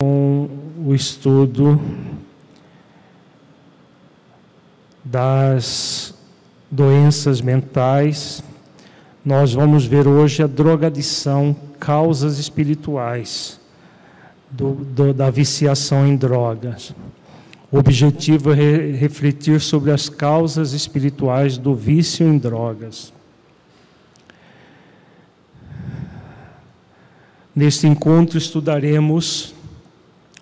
com o estudo das doenças mentais. Nós vamos ver hoje a drogadição, causas espirituais do, do, da viciação em drogas. O objetivo é re, refletir sobre as causas espirituais do vício em drogas. Neste encontro estudaremos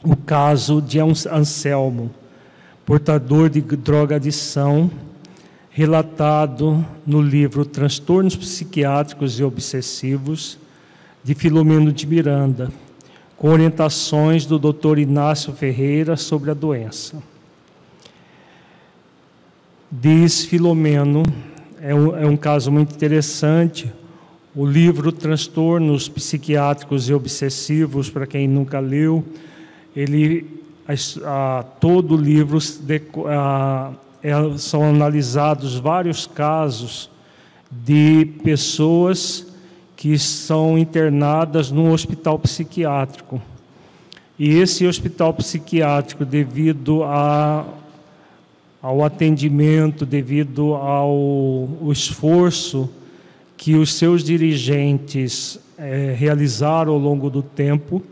o caso de Anselmo, portador de drogadição, relatado no livro Transtornos Psiquiátricos e Obsessivos, de Filomeno de Miranda, com orientações do Dr. Inácio Ferreira sobre a doença. Diz Filomeno, é um, é um caso muito interessante, o livro Transtornos Psiquiátricos e Obsessivos, para quem nunca leu, ele a, a, todo o livro de, a, é, são analisados vários casos de pessoas que são internadas num hospital psiquiátrico. E esse hospital psiquiátrico, devido a, ao atendimento, devido ao esforço que os seus dirigentes é, realizaram ao longo do tempo,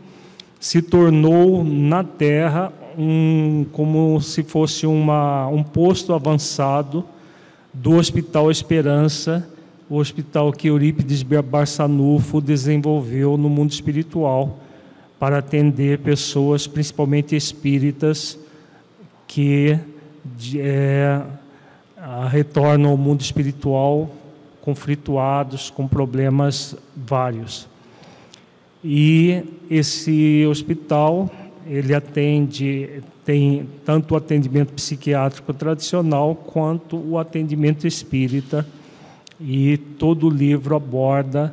se tornou na Terra um, como se fosse uma, um posto avançado do Hospital Esperança, o hospital que Eurípides Barçanufo desenvolveu no mundo espiritual para atender pessoas, principalmente espíritas, que é, retornam ao mundo espiritual conflituados, com problemas vários. E esse hospital, ele atende, tem tanto o atendimento psiquiátrico tradicional quanto o atendimento espírita, e todo o livro aborda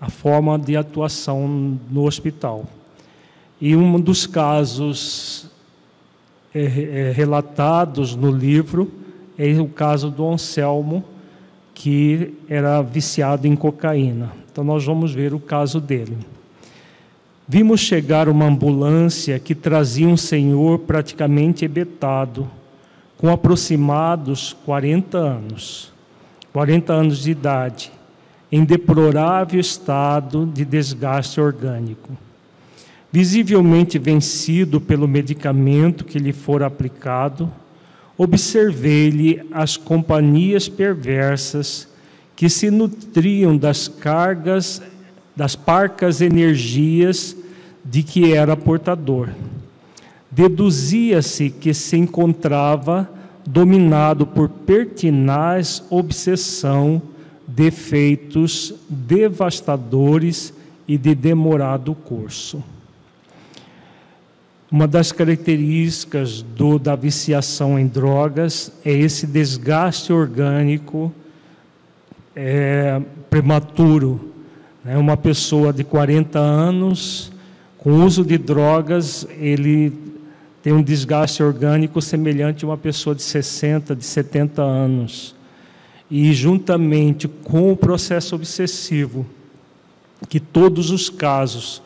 a forma de atuação no hospital. E um dos casos é, é, relatados no livro é o caso do Anselmo, que era viciado em cocaína. Então, nós vamos ver o caso dele. Vimos chegar uma ambulância que trazia um senhor praticamente ebetado, com aproximados 40 anos, 40 anos de idade, em deplorável estado de desgaste orgânico. Visivelmente vencido pelo medicamento que lhe fora aplicado, observei-lhe as companhias perversas que se nutriam das cargas das parcas energias de que era portador. Deduzia-se que se encontrava dominado por pertinaz obsessão, defeitos devastadores e de demorado curso. Uma das características do, da viciação em drogas é esse desgaste orgânico é, prematuro, né? Uma pessoa de 40 anos, com uso de drogas, ele tem um desgaste orgânico semelhante a uma pessoa de 60, de 70 anos. E juntamente com o processo obsessivo, que todos os casos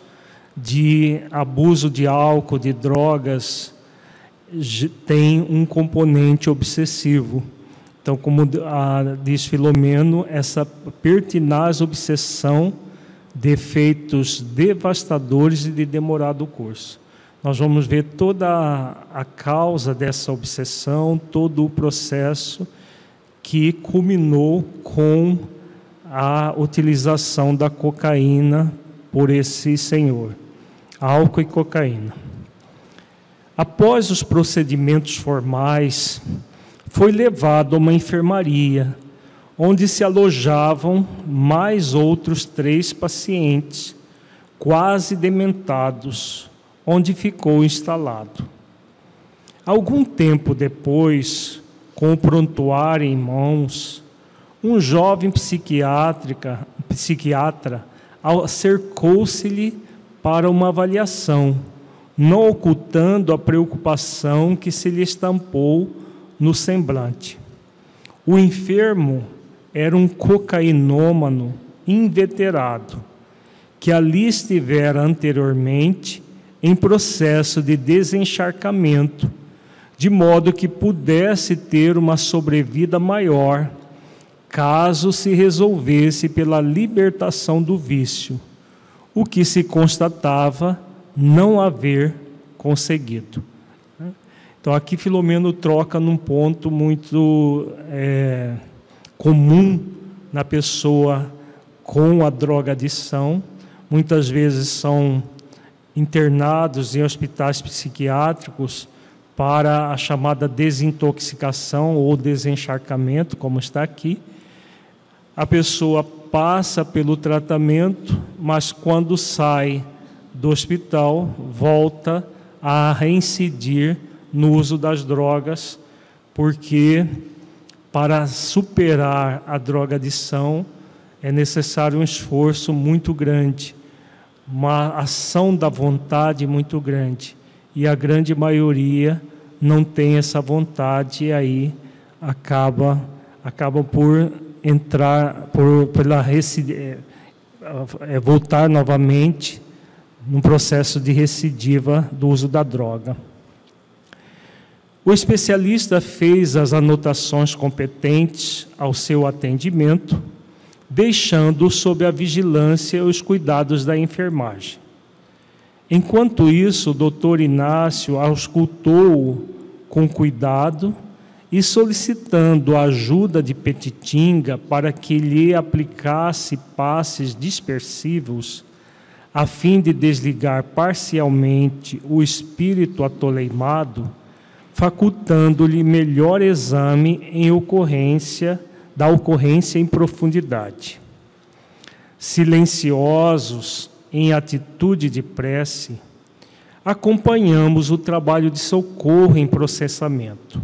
de abuso de álcool, de drogas, têm um componente obsessivo. Então, como diz Filomeno, essa pertinaz obsessão defeitos devastadores e de demorado curso. Nós vamos ver toda a causa dessa obsessão, todo o processo que culminou com a utilização da cocaína por esse senhor, álcool e cocaína. Após os procedimentos formais, foi levado a uma enfermaria onde se alojavam mais outros três pacientes, quase dementados, onde ficou instalado. Algum tempo depois, com o prontuário em mãos, um jovem psiquiátrica, psiquiatra acercou-se-lhe para uma avaliação, não ocultando a preocupação que se lhe estampou no semblante. O enfermo era um cocainômano inveterado, que ali estivera anteriormente em processo de desencharcamento, de modo que pudesse ter uma sobrevida maior, caso se resolvesse pela libertação do vício, o que se constatava não haver conseguido. Então, aqui Filomeno troca num ponto muito é, comum na pessoa com a drogadição. Muitas vezes são internados em hospitais psiquiátricos para a chamada desintoxicação ou desencharcamento, como está aqui. A pessoa passa pelo tratamento, mas quando sai do hospital, volta a reincidir no uso das drogas, porque para superar a drogadição é necessário um esforço muito grande, uma ação da vontade muito grande. E a grande maioria não tem essa vontade e aí acaba acaba por entrar por pela é, é, voltar novamente num processo de recidiva do uso da droga. O especialista fez as anotações competentes ao seu atendimento, deixando sob a vigilância os cuidados da enfermagem. Enquanto isso, o doutor Inácio auscultou com cuidado e solicitando a ajuda de Petitinga para que lhe aplicasse passes dispersivos, a fim de desligar parcialmente o espírito atoleimado, facultando-lhe melhor exame em ocorrência da ocorrência em profundidade. Silenciosos em atitude de prece, acompanhamos o trabalho de socorro em processamento,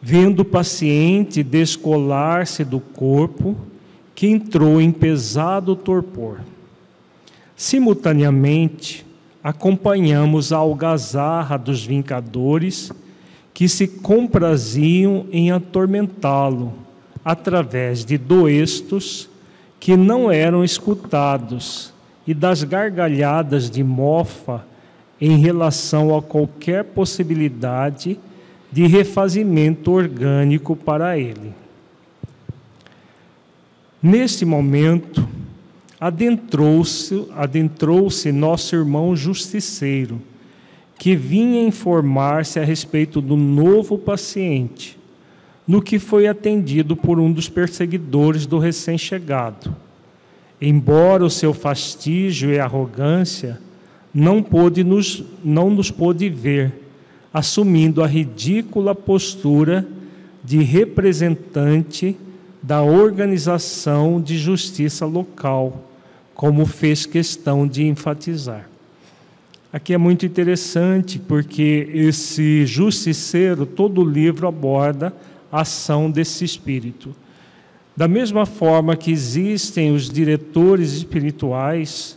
vendo o paciente descolar-se do corpo que entrou em pesado torpor. Simultaneamente, acompanhamos a algazarra dos vincadores que se compraziam em atormentá-lo através de doestos que não eram escutados e das gargalhadas de mofa em relação a qualquer possibilidade de refazimento orgânico para ele. Neste momento, adentrou-se adentrou nosso irmão justiceiro, que vinha informar-se a respeito do novo paciente, no que foi atendido por um dos perseguidores do recém-chegado. Embora o seu fastígio e arrogância não pôde nos não nos pôde ver, assumindo a ridícula postura de representante da organização de justiça local, como fez questão de enfatizar. Aqui é muito interessante porque esse justiceiro, todo o livro aborda a ação desse espírito. Da mesma forma que existem os diretores espirituais,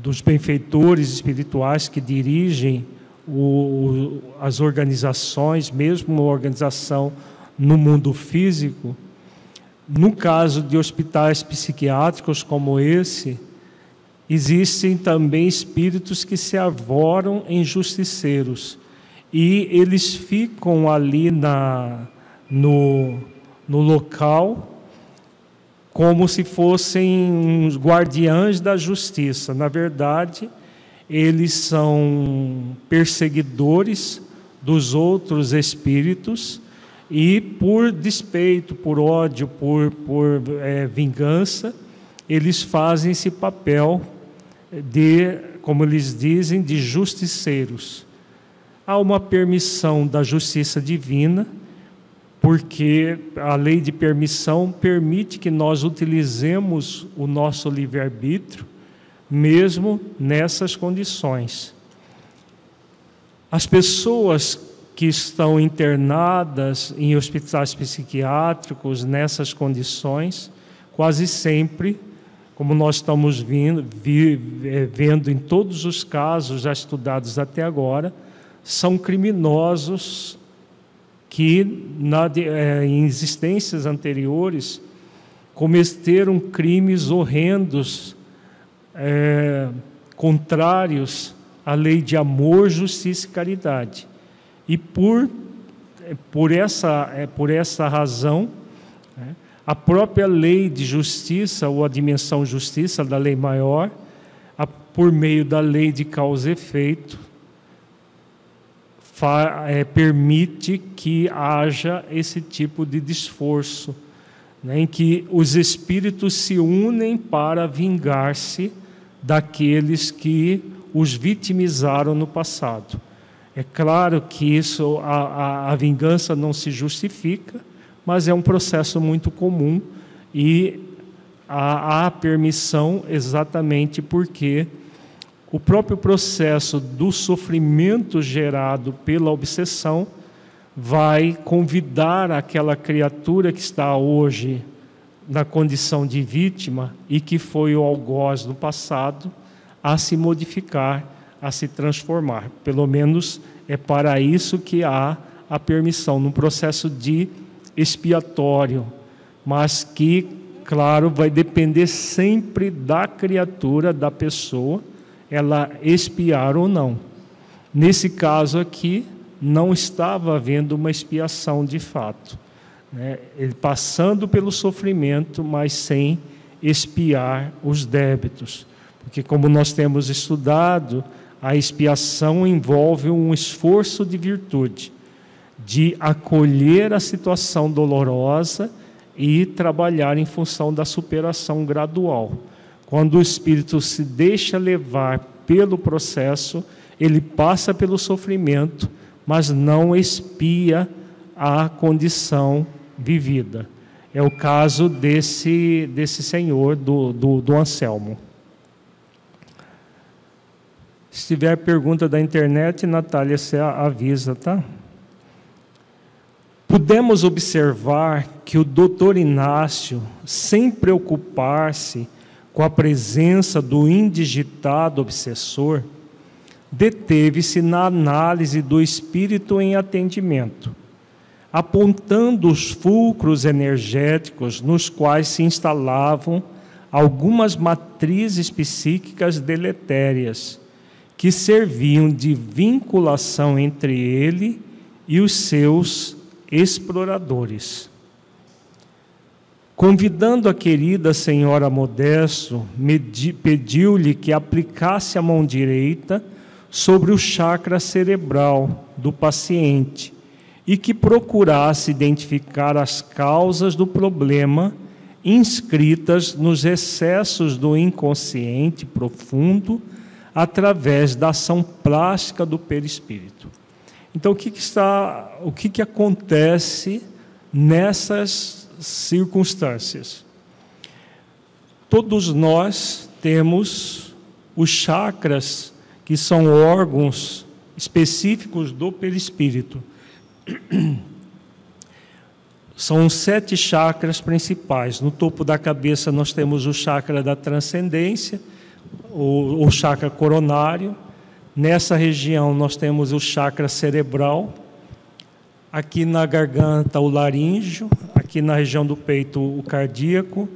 dos benfeitores espirituais que dirigem o, as organizações, mesmo uma organização no mundo físico, no caso de hospitais psiquiátricos como esse, Existem também espíritos que se arvoram em justiceiros e eles ficam ali na, no, no local como se fossem uns guardiães da justiça. Na verdade, eles são perseguidores dos outros espíritos e, por despeito, por ódio, por, por é, vingança, eles fazem esse papel de, como eles dizem, de justiceiros. Há uma permissão da justiça divina, porque a lei de permissão permite que nós utilizemos o nosso livre-arbítrio, mesmo nessas condições. As pessoas que estão internadas em hospitais psiquiátricos nessas condições, quase sempre como nós estamos vindo, vi, é, vendo em todos os casos já estudados até agora, são criminosos que na, é, em existências anteriores cometeram crimes horrendos, é, contrários a lei de amor, justiça e caridade. E por, por, essa, por essa razão, a própria lei de justiça, ou a dimensão justiça da lei maior, a, por meio da lei de causa e efeito, fa, é, permite que haja esse tipo de esforço, né, em que os espíritos se unem para vingar-se daqueles que os vitimizaram no passado. É claro que isso, a, a, a vingança não se justifica, mas é um processo muito comum e há, há permissão exatamente porque o próprio processo do sofrimento gerado pela obsessão vai convidar aquela criatura que está hoje na condição de vítima e que foi o algoz no passado a se modificar, a se transformar. Pelo menos é para isso que há a permissão num processo de expiatório, mas que, claro, vai depender sempre da criatura, da pessoa, ela expiar ou não. Nesse caso aqui, não estava havendo uma expiação de fato né? ele passando pelo sofrimento, mas sem expiar os débitos. Porque, como nós temos estudado, a expiação envolve um esforço de virtude, de acolher a situação dolorosa e trabalhar em função da superação gradual. Quando o espírito se deixa levar pelo processo, ele passa pelo sofrimento, mas não expia a condição vivida. É o caso desse, desse senhor, do, do, do Anselmo. Se tiver pergunta da internet, Natália, você avisa, tá? Podemos observar que o doutor Inácio, sem preocupar-se com a presença do indigitado obsessor, deteve-se na análise do espírito em atendimento apontando os fulcros energéticos nos quais se instalavam algumas matrizes psíquicas deletérias, que serviam de vinculação entre ele e os seus exploradores. Convidando a querida senhora Modesto, pediu-lhe que aplicasse a mão direita sobre o chakra cerebral do paciente e que procurasse identificar as causas do problema inscritas nos excessos do inconsciente profundo através da ação plástica do perispírito. Então, o que, que está, o que, que acontece nessas circunstâncias? Todos nós temos os chakras, que são órgãos específicos do perispírito são sete chakras principais. No topo da cabeça nós temos o chakra da transcendência, o, o chakra coronário. Nessa região nós temos o chakra cerebral. Aqui na garganta o laríngeo, aqui na região do peito o cardíaco,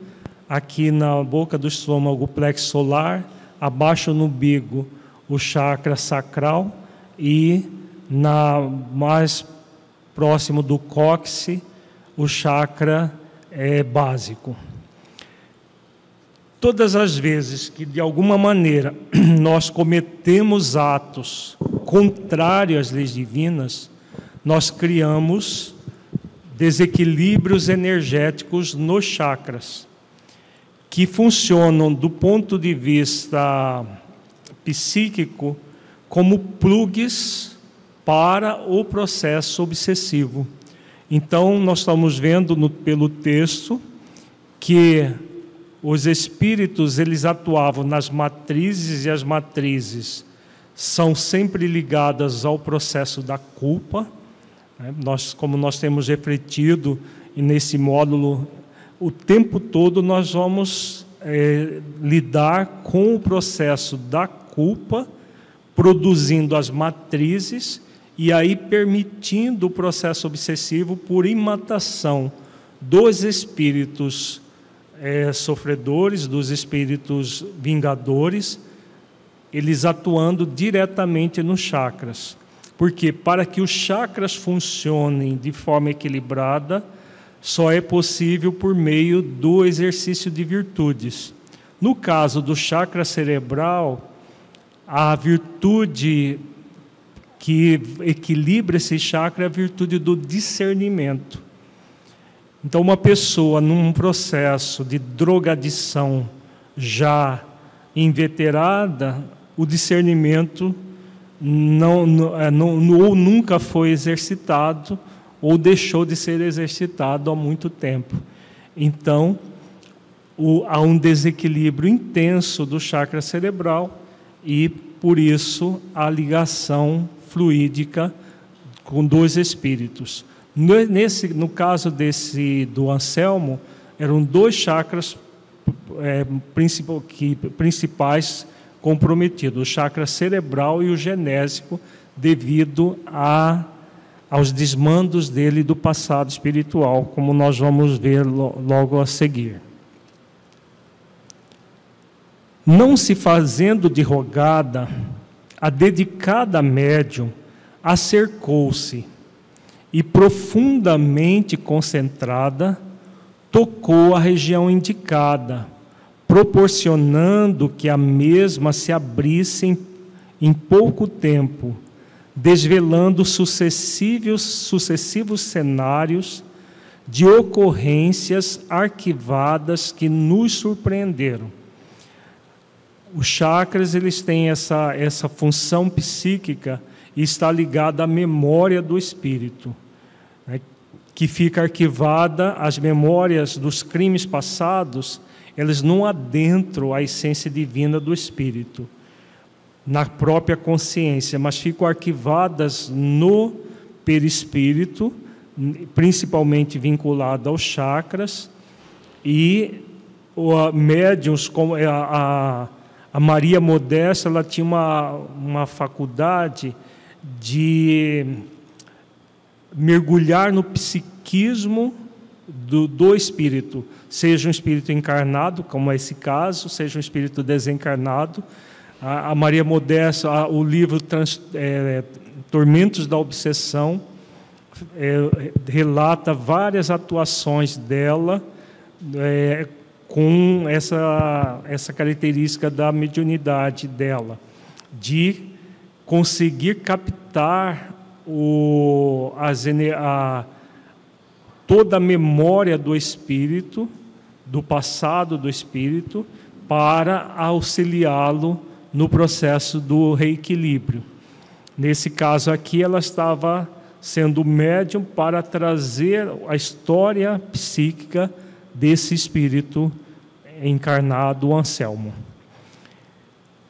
aqui na boca do estômago o plexo solar, abaixo no umbigo o chakra sacral e na mais próximo do cóccix, o chakra é, básico. Todas as vezes que de alguma maneira nós cometemos atos contrários às leis divinas, nós criamos desequilíbrios energéticos nos chakras, que funcionam do ponto de vista psíquico como plugs para o processo obsessivo. Então, nós estamos vendo no, pelo texto que os espíritos eles atuavam nas matrizes e as matrizes são sempre ligadas ao processo da culpa. Né? Nós, como nós temos refletido nesse módulo, o tempo todo nós vamos é, lidar com o processo da culpa, produzindo as matrizes e aí permitindo o processo obsessivo por imatação dos espíritos é, sofredores, dos espíritos vingadores, eles atuando diretamente nos chakras. Porque para que os chakras funcionem de forma equilibrada, só é possível por meio do exercício de virtudes. No caso do chakra cerebral, a virtude que equilibra esse chakra é a virtude do discernimento. Então, uma pessoa num processo de drogadição já inveterada, o discernimento não, não, é, não, ou nunca foi exercitado ou deixou de ser exercitado há muito tempo. Então, o, há um desequilíbrio intenso do chakra cerebral e, por isso, a ligação fluídica com dois espíritos. Nesse, no caso desse do Anselmo, eram dois chakras é, principal, que, principais comprometidos, o chakra cerebral e o genésico, devido a, aos desmandos dele do passado espiritual, como nós vamos ver logo a seguir. Não se fazendo de rogada, a dedicada médium acercou-se e, profundamente concentrada, tocou a região indicada, proporcionando que a mesma se abrisse em, em pouco tempo, desvelando sucessivos, sucessivos cenários de ocorrências arquivadas que nos surpreenderam. Os chakras eles têm essa, essa função psíquica está ligada à memória do espírito que fica arquivada as memórias dos crimes passados, elas não adentram a essência divina do espírito na própria consciência, mas ficam arquivadas no perispírito, principalmente vinculado aos chakras, e o médiums, como a, a, a Maria Modesta, ela tinha uma, uma faculdade de mergulhar no psiquismo do, do espírito, seja um espírito encarnado, como é esse caso, seja um espírito desencarnado. A, a Maria Modesta, a, o livro Trans, é, Tormentos da Obsessão, é, relata várias atuações dela é, com essa, essa característica da mediunidade dela, de conseguir captar o, as, a, toda a memória do espírito, do passado do espírito, para auxiliá-lo no processo do reequilíbrio. Nesse caso aqui, ela estava sendo médium para trazer a história psíquica desse espírito encarnado, Anselmo.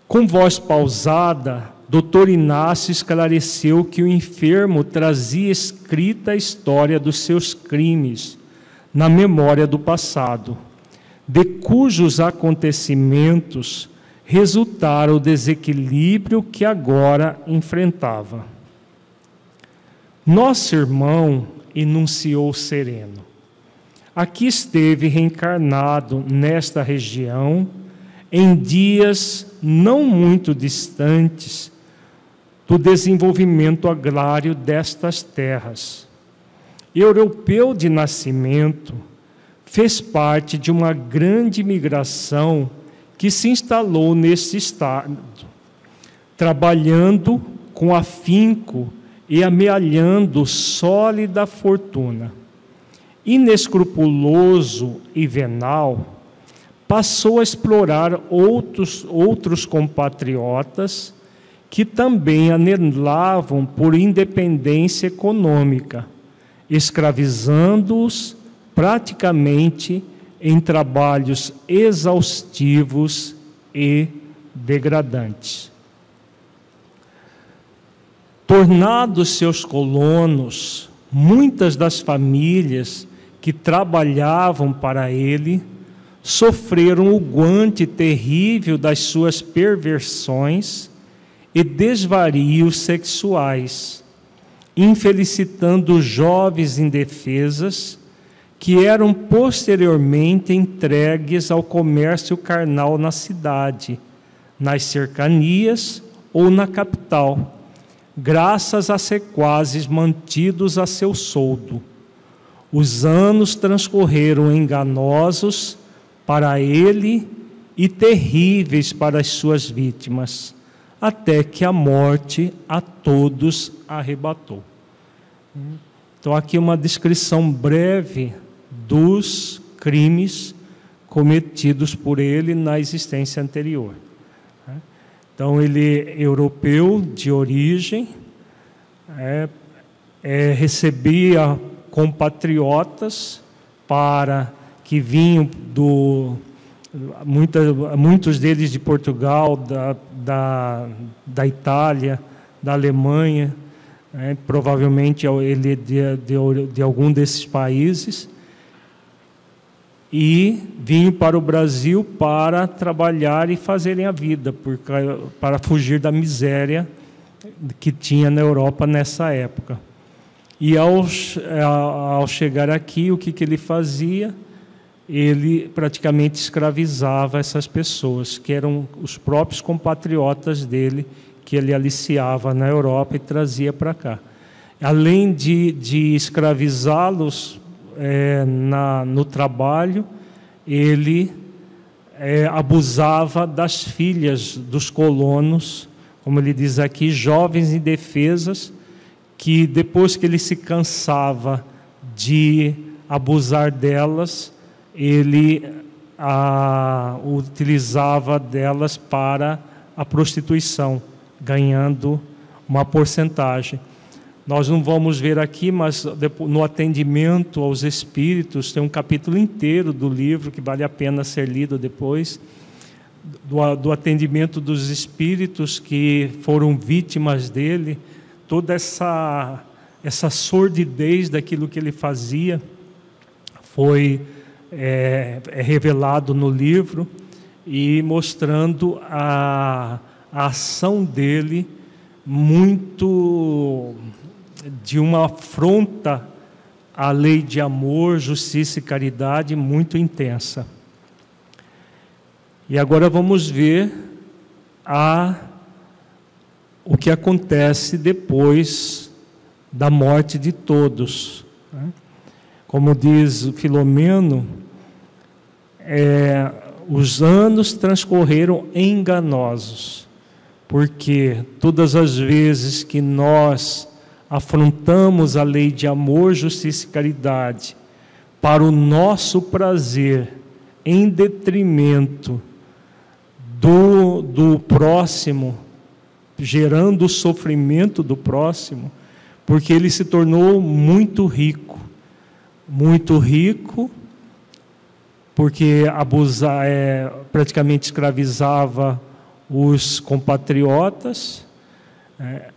Com voz pausada, Doutor Inácio esclareceu que o enfermo trazia escrita a história dos seus crimes na memória do passado, de cujos acontecimentos resultara o desequilíbrio que agora enfrentava. Nosso irmão enunciou sereno. Aqui esteve reencarnado nesta região em dias não muito distantes do desenvolvimento agrário destas terras. Europeu de nascimento, fez parte de uma grande migração que se instalou nesse estado, trabalhando com afinco e amealhando sólida fortuna. Inescrupuloso e venal, passou a explorar outros, outros compatriotas que também anelavam por independência econômica, escravizando-os praticamente em trabalhos exaustivos e degradantes. Tornados seus colonos, muitas das famílias que trabalhavam para ele sofreram o guante terrível das suas perversões e desvarios sexuais, infelicitando jovens indefesas que eram posteriormente entregues ao comércio carnal na cidade, nas cercanias ou na capital, graças a sequazes mantidos a seu soldo. Os anos transcorreram enganosos para ele e terríveis para as suas vítimas, até que a morte a todos arrebatou. Então, aqui uma descrição breve dos crimes cometidos por ele na existência anterior. Então, ele é europeu de origem, é, é, recebia compatriotas para que vinham do muita, muitos deles de Portugal, da, da, da Itália, da Alemanha, né? provavelmente ele de, de, de algum desses países, e vinham para o Brasil para trabalhar e fazerem a vida, por, para fugir da miséria que tinha na Europa nessa época. E ao, ao chegar aqui, o que, que ele fazia? Ele praticamente escravizava essas pessoas, que eram os próprios compatriotas dele, que ele aliciava na Europa e trazia para cá. Além de, de escravizá-los é, no trabalho, ele é, abusava das filhas dos colonos, como ele diz aqui, jovens indefesas, que depois que ele se cansava de abusar delas, ele a, utilizava delas para a prostituição, ganhando uma porcentagem. Nós não vamos ver aqui, mas no atendimento aos espíritos, tem um capítulo inteiro do livro que vale a pena ser lido depois, do, do atendimento dos espíritos que foram vítimas dele, toda essa, essa sordidez daquilo que ele fazia foi é, é revelado no livro e mostrando a, a ação dele muito de uma afronta à lei de amor, justiça e caridade muito intensa. E agora vamos ver a, o que acontece depois da morte de todos. Né? Como diz Filomeno, é, os anos transcorreram enganosos, porque todas as vezes que nós afrontamos a lei de amor, justiça e caridade para o nosso prazer, em detrimento do, do próximo, gerando o sofrimento do próximo, porque ele se tornou muito rico, muito rico, porque abusar, é, praticamente escravizava os compatriotas, é,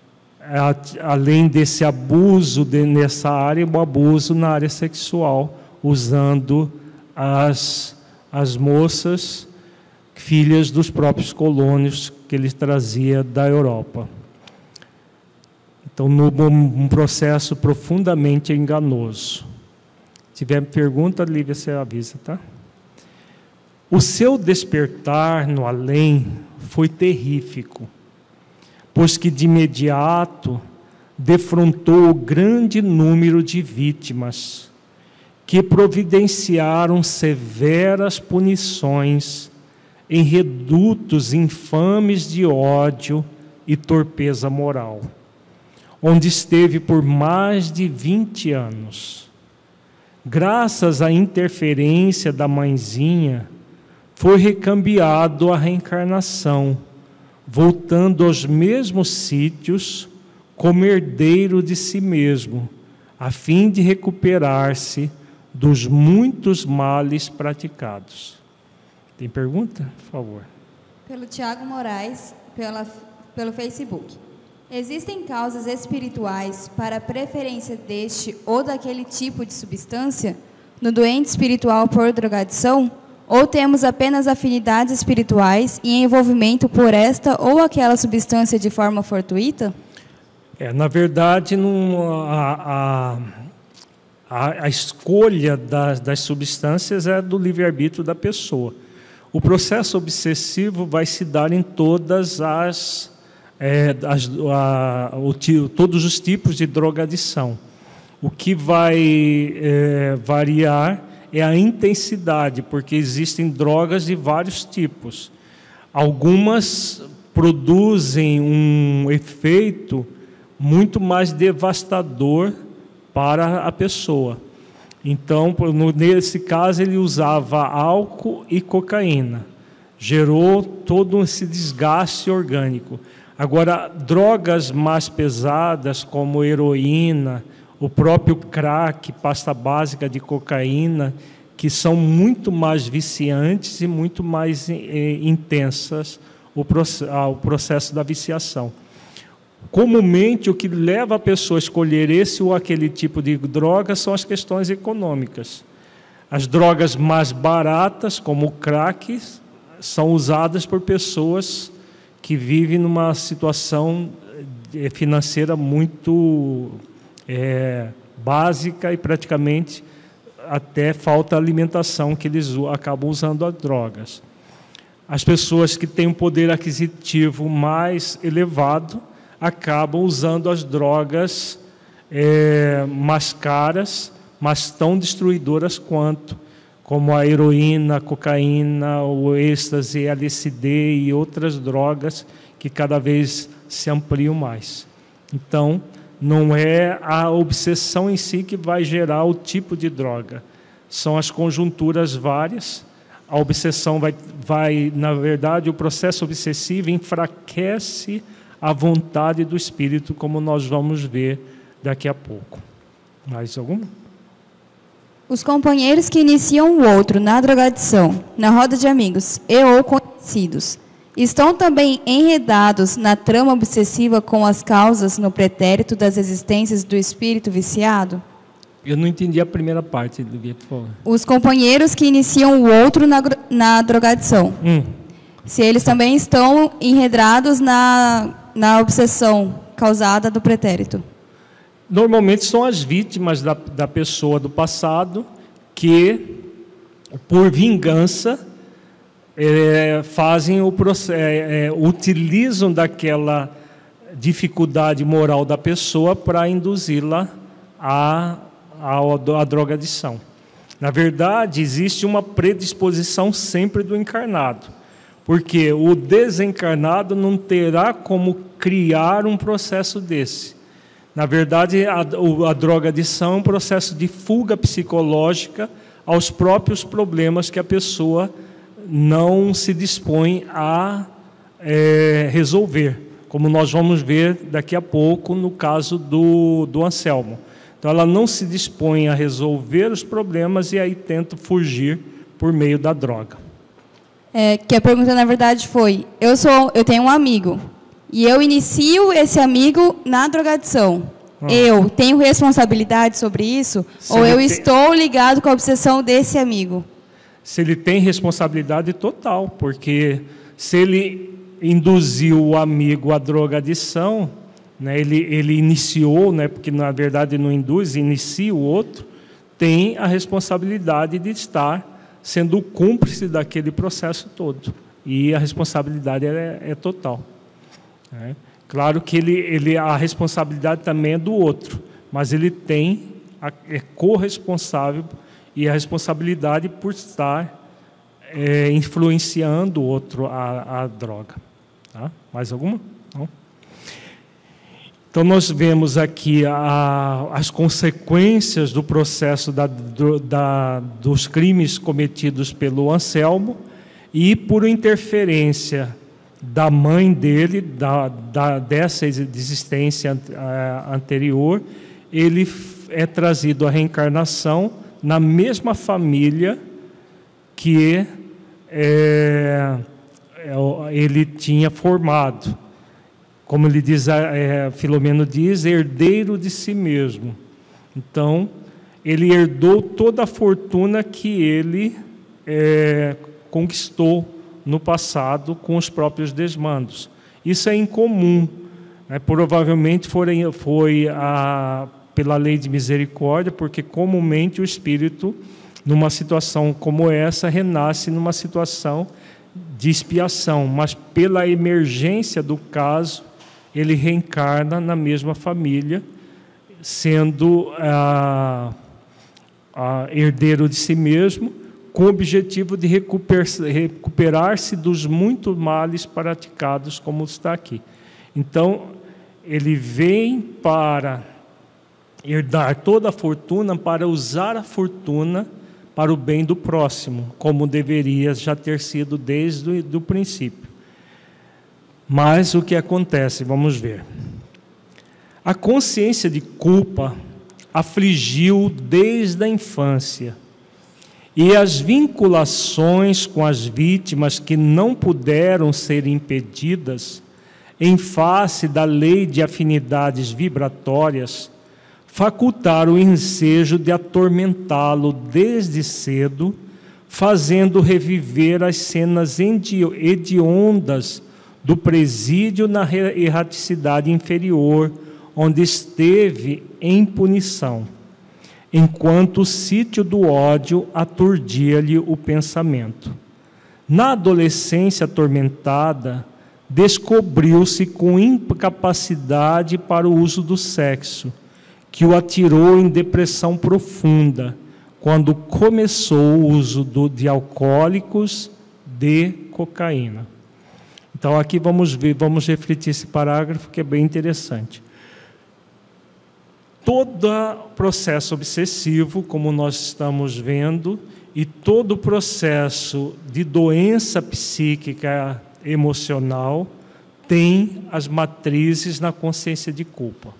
além desse abuso de, nessa área, o abuso na área sexual, usando as, as moças, filhas dos próprios colônios que ele trazia da Europa. Então, um processo profundamente enganoso. Tiver pergunta, Lívia, você avisa, tá? O seu despertar no além foi terrífico pois que de imediato defrontou o grande número de vítimas, que providenciaram severas punições em redutos infames de ódio e torpeza moral, onde esteve por mais de 20 anos. Graças à interferência da mãezinha, foi recambiado a reencarnação voltando aos mesmos sítios como herdeiro de si mesmo, a fim de recuperar-se dos muitos males praticados. Tem pergunta? Por favor. Pelo Tiago Moraes, pela, pelo Facebook. Existem causas espirituais para a preferência deste ou daquele tipo de substância no doente espiritual por drogadição? ou temos apenas afinidades espirituais e envolvimento por esta ou aquela substância de forma fortuita? É, na verdade, a, a, a, escolha das, das substâncias é do livre-arbítrio da pessoa. O processo obsessivo vai se dar em todas as, é, as a, o, todos os tipos de drogadição. O que vai é, variar é a intensidade, porque existem drogas de vários tipos. Algumas produzem um efeito muito mais devastador para a pessoa. Então, nesse caso, ele usava álcool e cocaína. Gerou todo esse desgaste orgânico. Agora, drogas mais pesadas, como heroína, o próprio crack, pasta básica de cocaína, que são muito mais viciantes e muito mais eh, intensas o, ah, o processo da viciação. Comumente, o que leva a pessoa a escolher esse ou aquele tipo de droga são as questões econômicas. As drogas mais baratas, como o crack, são usadas por pessoas que vivem numa situação eh, financeira muito é, básica e praticamente até falta alimentação que eles acabam usando as drogas. As pessoas que têm um poder aquisitivo mais elevado acabam usando as drogas é, mais caras, mas tão destruidoras quanto, como a heroína, a cocaína, o êxtase, LSD e outras drogas que cada vez se ampliam mais. Então, não é a obsessão em si que vai gerar o tipo de droga, são as conjunturas várias. A obsessão vai, vai na verdade, o processo obsessivo enfraquece a vontade do Espírito, como nós vamos ver daqui a pouco. Mais alguma? Os companheiros que iniciam o outro na drogadição, na roda de amigos e ou conhecidos, estão também enredados na trama obsessiva com as causas no pretérito das existências do espírito viciado? Eu não entendi a primeira parte do por favor. Os companheiros que iniciam o outro na, na drogadição. Hum. Se eles também estão enredados na na obsessão causada do pretérito? Normalmente são as vítimas da, da pessoa do passado que, por vingança, é, fazem o processo, é, é, utilizam daquela dificuldade moral da pessoa para induzi-la à, à, à drogadição. Na verdade, existe uma predisposição sempre do encarnado porque o desencarnado não terá como criar um processo desse. Na verdade, a, a drogadição é um processo de fuga psicológica aos próprios problemas que a pessoa não se dispõe a é, resolver, como nós vamos ver daqui a pouco no caso do, do Anselmo. Então, ela não se dispõe a resolver os problemas e aí tenta fugir por meio da droga. É, que a pergunta na verdade foi: eu sou, eu tenho um amigo e eu inicio esse amigo na drogadição. Ah. Eu tenho responsabilidade sobre isso Se ou eu tem... estou ligado com a obsessão desse amigo? Se ele tem responsabilidade total, porque se ele induziu o amigo à drogadição, né, ele, ele iniciou, né, porque na verdade não induz, inicia o outro, tem a responsabilidade de estar sendo o cúmplice daquele processo todo. E a responsabilidade é, é total. Né? Claro que ele, ele, a responsabilidade também é do outro, mas ele tem, a, é corresponsável e a responsabilidade por estar é, influenciando o outro a, a droga. Tá? Mais alguma? Não? Então, nós vemos aqui a, as consequências do processo da, do, da, dos crimes cometidos pelo Anselmo e por interferência da mãe dele, da, da, dessa existência anterior, ele é trazido à reencarnação na mesma família que é, ele tinha formado como ele diz, é, Filomeno diz, herdeiro de si mesmo. Então, ele herdou toda a fortuna que ele é, conquistou no passado com os próprios desmandos. Isso é incomum. Né? Provavelmente foi, foi a, pela lei de misericórdia, porque comumente o espírito, numa situação como essa, renasce numa situação de expiação, mas pela emergência do caso, ele reencarna na mesma família, sendo ah, ah, herdeiro de si mesmo, com o objetivo de recuperar-se dos muitos males praticados, como está aqui. Então, ele vem para herdar toda a fortuna, para usar a fortuna para o bem do próximo, como deveria já ter sido desde o princípio. Mas o que acontece? Vamos ver. A consciência de culpa afligiu desde a infância, e as vinculações com as vítimas que não puderam ser impedidas, em face da lei de afinidades vibratórias, facultaram o ensejo de atormentá-lo desde cedo, fazendo reviver as cenas hediondas do presídio na erraticidade inferior, onde esteve em punição, enquanto o sítio do ódio aturdia-lhe o pensamento. Na adolescência atormentada, descobriu-se com incapacidade para o uso do sexo, que o atirou em depressão profunda, quando começou o uso do, de alcoólicos de cocaína. Então aqui vamos ver, vamos refletir esse parágrafo que é bem interessante. Todo processo obsessivo, como nós estamos vendo, e todo processo de doença psíquica emocional tem as matrizes na consciência de culpa.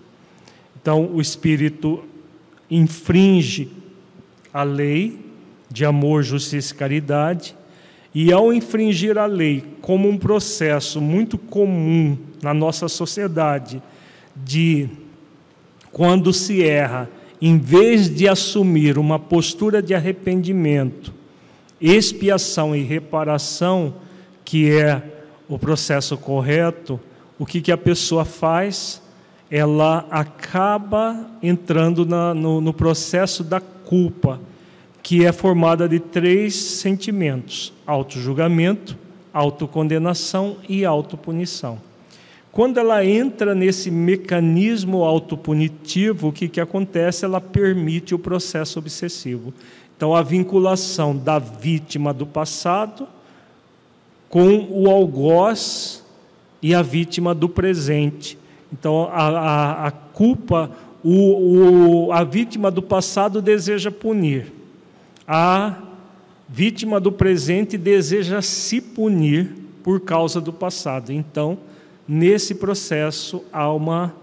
Então, o espírito infringe a lei de amor, justiça e caridade, e ao infringir a lei, como um processo muito comum na nossa sociedade, de quando se erra, em vez de assumir uma postura de arrependimento, expiação e reparação, que é o processo correto, o que, que a pessoa faz? Ela acaba entrando na, no, no processo da culpa, que é formada de três sentimentos: auto-julgamento, autocondenação e autopunição. Quando ela entra nesse mecanismo autopunitivo, o que, que acontece? Ela permite o processo obsessivo. Então, a vinculação da vítima do passado com o algoz e a vítima do presente. Então, a, a, a culpa, o, o, a vítima do passado deseja punir, a vítima do presente deseja se punir por causa do passado. Então, nesse processo há uma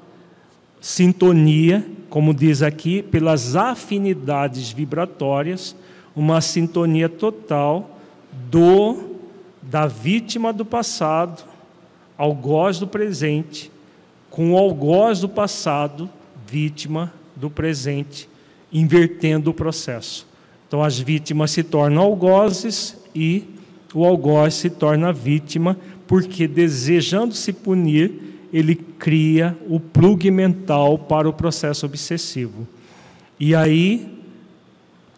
sintonia, como diz aqui, pelas afinidades vibratórias, uma sintonia total do da vítima do passado algoz do presente com o algoz do passado vítima do presente, invertendo o processo. Então as vítimas se tornam algozes e o algoz se torna vítima porque desejando se punir, ele cria o plug mental para o processo obsessivo. E aí,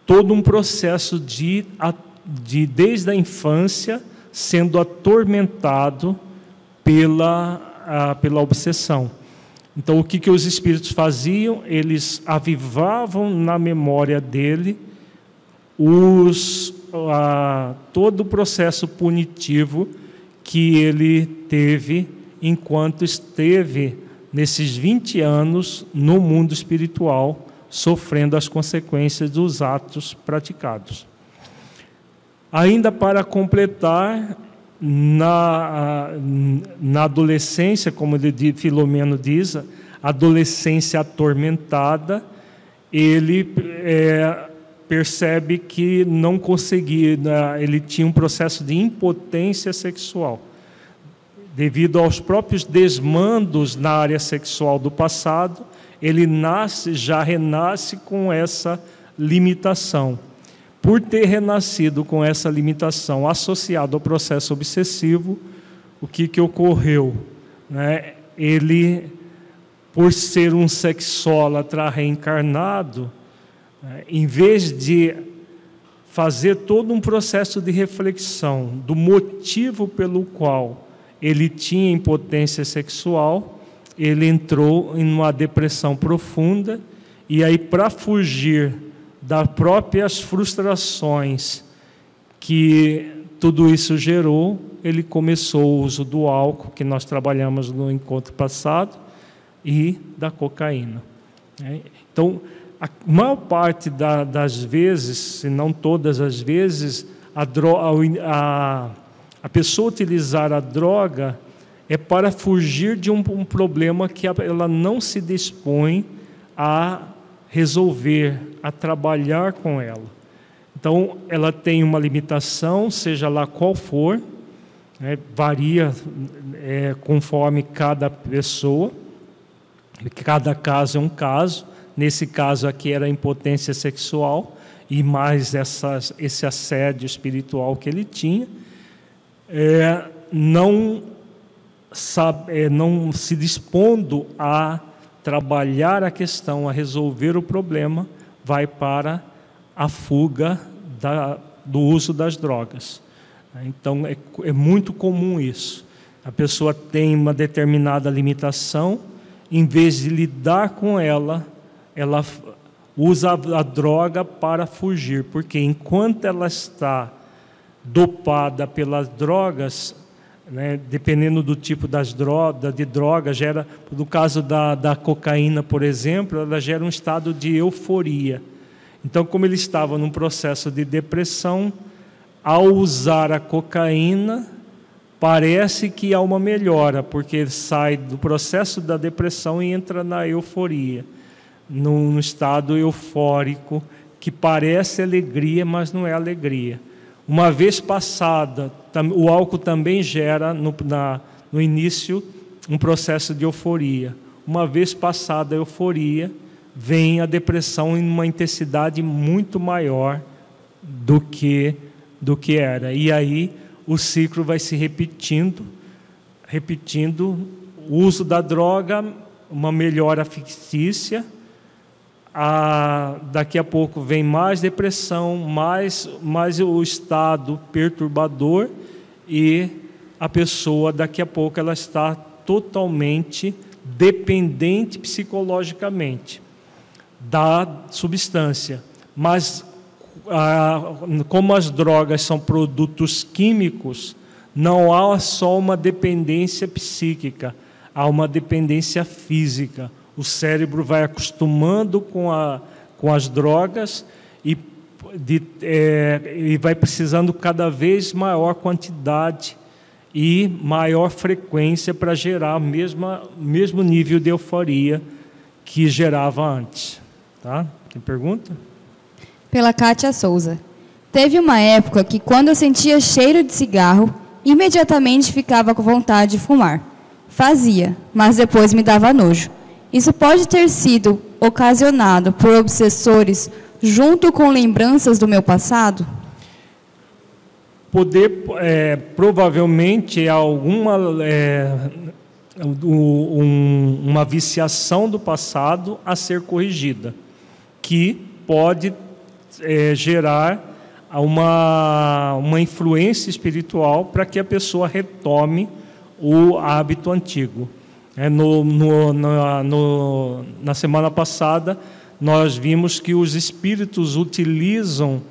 todo um processo de, de desde a infância, sendo atormentado pela, pela obsessão. Então, o que, que os espíritos faziam? Eles avivavam na memória dele os, todo o processo punitivo que ele teve enquanto esteve nesses 20 anos no mundo espiritual, sofrendo as consequências dos atos praticados. Ainda para completar, na, na adolescência, como ele, Filomeno diz, adolescência atormentada, ele é, percebe que não conseguia, ele tinha um processo de impotência sexual. Devido aos próprios desmandos na área sexual do passado, ele nasce, já renasce com essa limitação. Por ter renascido com essa limitação associada ao processo obsessivo, o que, que ocorreu? Né? Ele, por ser um sexólatra reencarnado, em vez de fazer todo um processo de reflexão do motivo pelo qual ele tinha impotência sexual, ele entrou em uma depressão profunda e aí para fugir das próprias frustrações que tudo isso gerou, ele começou o uso do álcool, que nós trabalhamos no encontro passado, e da cocaína. Né? Então, a maior parte da, das vezes, se não todas as vezes, a, a, a, pessoa utilizar a droga é para fugir de um, um problema que ela não se dispõe a resolver, a trabalhar com ela. Então, ela tem uma limitação, seja lá qual for, né, varia é, conforme cada pessoa, cada caso é um caso. Nesse caso aqui era impotência sexual e mais essa, esse assédio espiritual que ele tinha. É, não, sabe, é, não se dispondo a trabalhar a questão, a resolver o problema, vai para a fuga da, do uso das drogas. Então é, é muito comum isso. A pessoa tem uma determinada limitação, em vez de lidar com ela, ela usa a droga para fugir, porque enquanto ela está dopada pelas drogas, né, dependendo do tipo das drogas, de droga, gera, no caso da, da cocaína, por exemplo, ela gera um estado de euforia. Então, como ele estava num processo de depressão, ao usar a cocaína, parece que há uma melhora, porque ele sai do processo da depressão e entra na euforia, num estado eufórico que parece alegria, mas não é alegria. Uma vez passada, o álcool também gera no, na, no início um processo de euforia. Uma vez passada a euforia, vem a depressão em uma intensidade muito maior do que do que era. E aí o ciclo vai se repetindo, repetindo o uso da droga, uma melhora fictícia, a, daqui a pouco vem mais depressão, mais, mais o estado perturbador e a pessoa daqui a pouco ela está totalmente dependente psicologicamente da substância. Mas como as drogas são produtos químicos, não há só uma dependência psíquica, há uma dependência física o cérebro vai acostumando com, a, com as drogas e, de, é, e vai precisando cada vez maior quantidade e maior frequência para gerar o mesmo nível de euforia que gerava antes. Tá? Tem pergunta? Pela Kátia Souza. Teve uma época que, quando eu sentia cheiro de cigarro, imediatamente ficava com vontade de fumar. Fazia, mas depois me dava nojo. Isso pode ter sido ocasionado por obsessores junto com lembranças do meu passado? Poder, é, provavelmente, é alguma é, um, uma viciação do passado a ser corrigida, que pode é, gerar uma, uma influência espiritual para que a pessoa retome o hábito antigo. É, no, no, na, no, na semana passada, nós vimos que os espíritos utilizam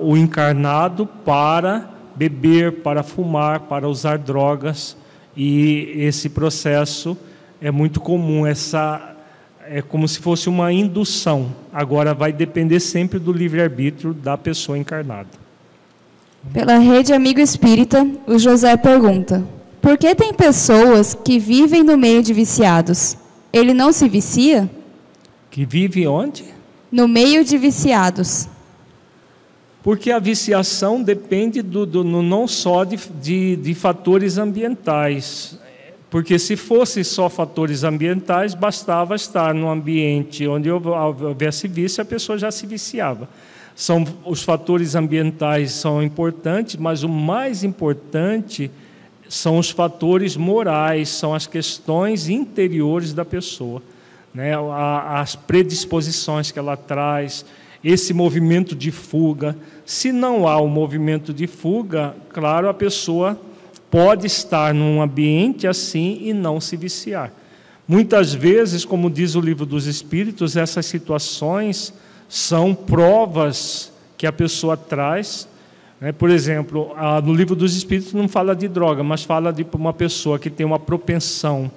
o encarnado para beber, para fumar, para usar drogas, e esse processo é muito comum. Essa é como se fosse uma indução. Agora vai depender sempre do livre-arbítrio da pessoa encarnada. Pela rede Amigo Espírita, o José pergunta: por que tem pessoas que vivem no meio de viciados? Ele não se vicia? Que vive onde? No meio de viciados. Porque a viciação depende do, do não só de, de, de fatores ambientais. Porque se fosse só fatores ambientais, bastava estar num ambiente onde houvesse vício, a pessoa já se viciava. São, os fatores ambientais são importantes, mas o mais importante são os fatores morais, são as questões interiores da pessoa, né? as predisposições que ela traz, esse movimento de fuga. Se não há o um movimento de fuga, claro, a pessoa pode estar num ambiente assim e não se viciar. Muitas vezes, como diz o livro dos Espíritos, essas situações são provas que a pessoa traz. Né? Por exemplo, no livro dos Espíritos não fala de droga, mas fala de uma pessoa que tem uma propensão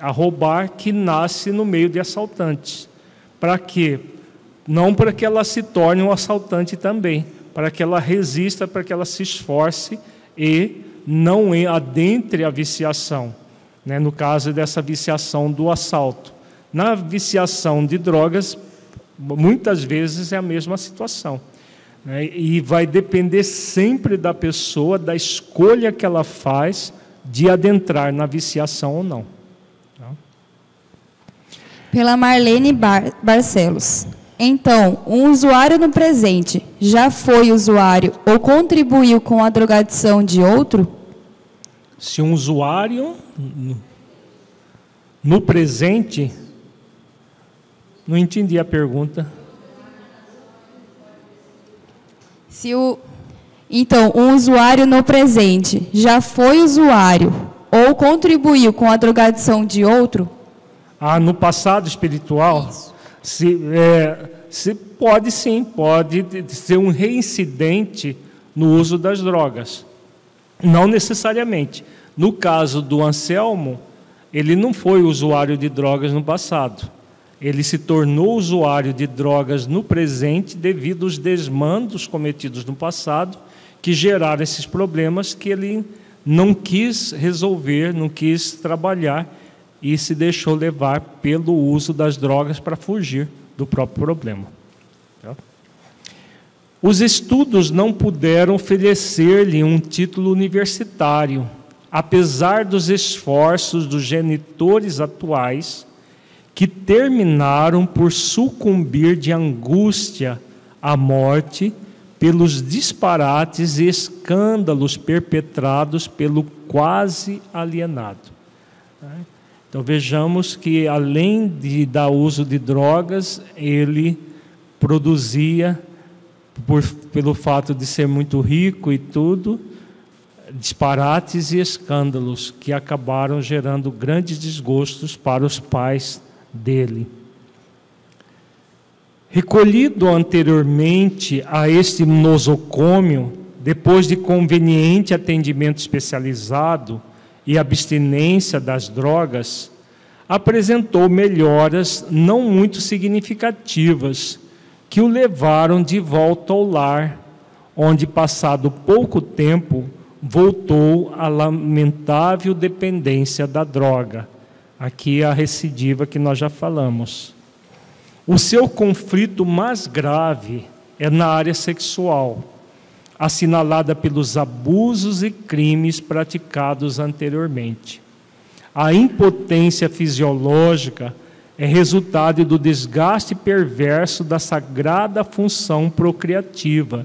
a roubar que nasce no meio de assaltantes. Para quê? Não para que ela se torne um assaltante também, para que ela resista, para que ela se esforce e não adentre a viciação. Né? No caso dessa viciação do assalto. Na viciação de drogas, muitas vezes é a mesma situação. Né? E vai depender sempre da pessoa, da escolha que ela faz de adentrar na viciação ou não. Tá? Pela Marlene Bar Barcelos. Então, um usuário no presente já foi usuário ou contribuiu com a drogadição de outro? Se um usuário no presente não entendi a pergunta. Se o então, um usuário no presente já foi usuário ou contribuiu com a drogadição de outro? Ah, no passado espiritual? Isso. Se, é, se pode sim, pode ser um reincidente no uso das drogas. Não necessariamente. No caso do Anselmo, ele não foi usuário de drogas no passado ele se tornou usuário de drogas no presente devido aos desmandos cometidos no passado que geraram esses problemas que ele não quis resolver, não quis trabalhar e se deixou levar pelo uso das drogas para fugir do próprio problema. Tá? Os estudos não puderam oferecer-lhe um título universitário, apesar dos esforços dos genitores atuais que terminaram por sucumbir de angústia à morte pelos disparates e escândalos perpetrados pelo quase alienado. Então vejamos que além de dar uso de drogas, ele produzia, por, pelo fato de ser muito rico e tudo, disparates e escândalos que acabaram gerando grandes desgostos para os pais dele. Recolhido anteriormente a este nosocômio, depois de conveniente atendimento especializado e abstinência das drogas, apresentou melhoras não muito significativas que o levaram de volta ao lar, onde, passado pouco tempo, voltou à lamentável dependência da droga Aqui é a recidiva que nós já falamos. O seu conflito mais grave é na área sexual, assinalada pelos abusos e crimes praticados anteriormente. A impotência fisiológica é resultado do desgaste perverso da sagrada função procriativa,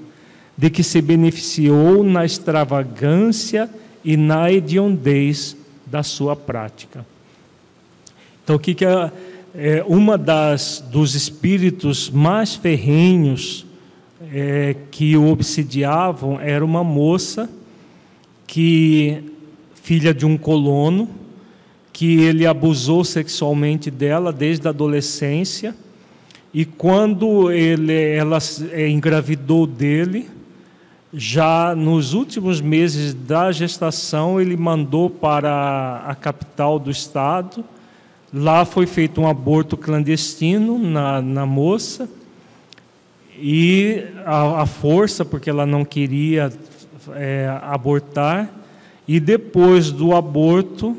de que se beneficiou na extravagância e na hediondez da sua prática. Então, o que, que é, é uma das dos espíritos mais ferrenhos é, que o obsidiavam era uma moça que filha de um colono que ele abusou sexualmente dela desde a adolescência e quando ele, ela é, engravidou dele, já nos últimos meses da gestação, ele mandou para a capital do estado Lá foi feito um aborto clandestino na, na moça e a, a, força, porque ela não queria é, abortar, e depois do aborto,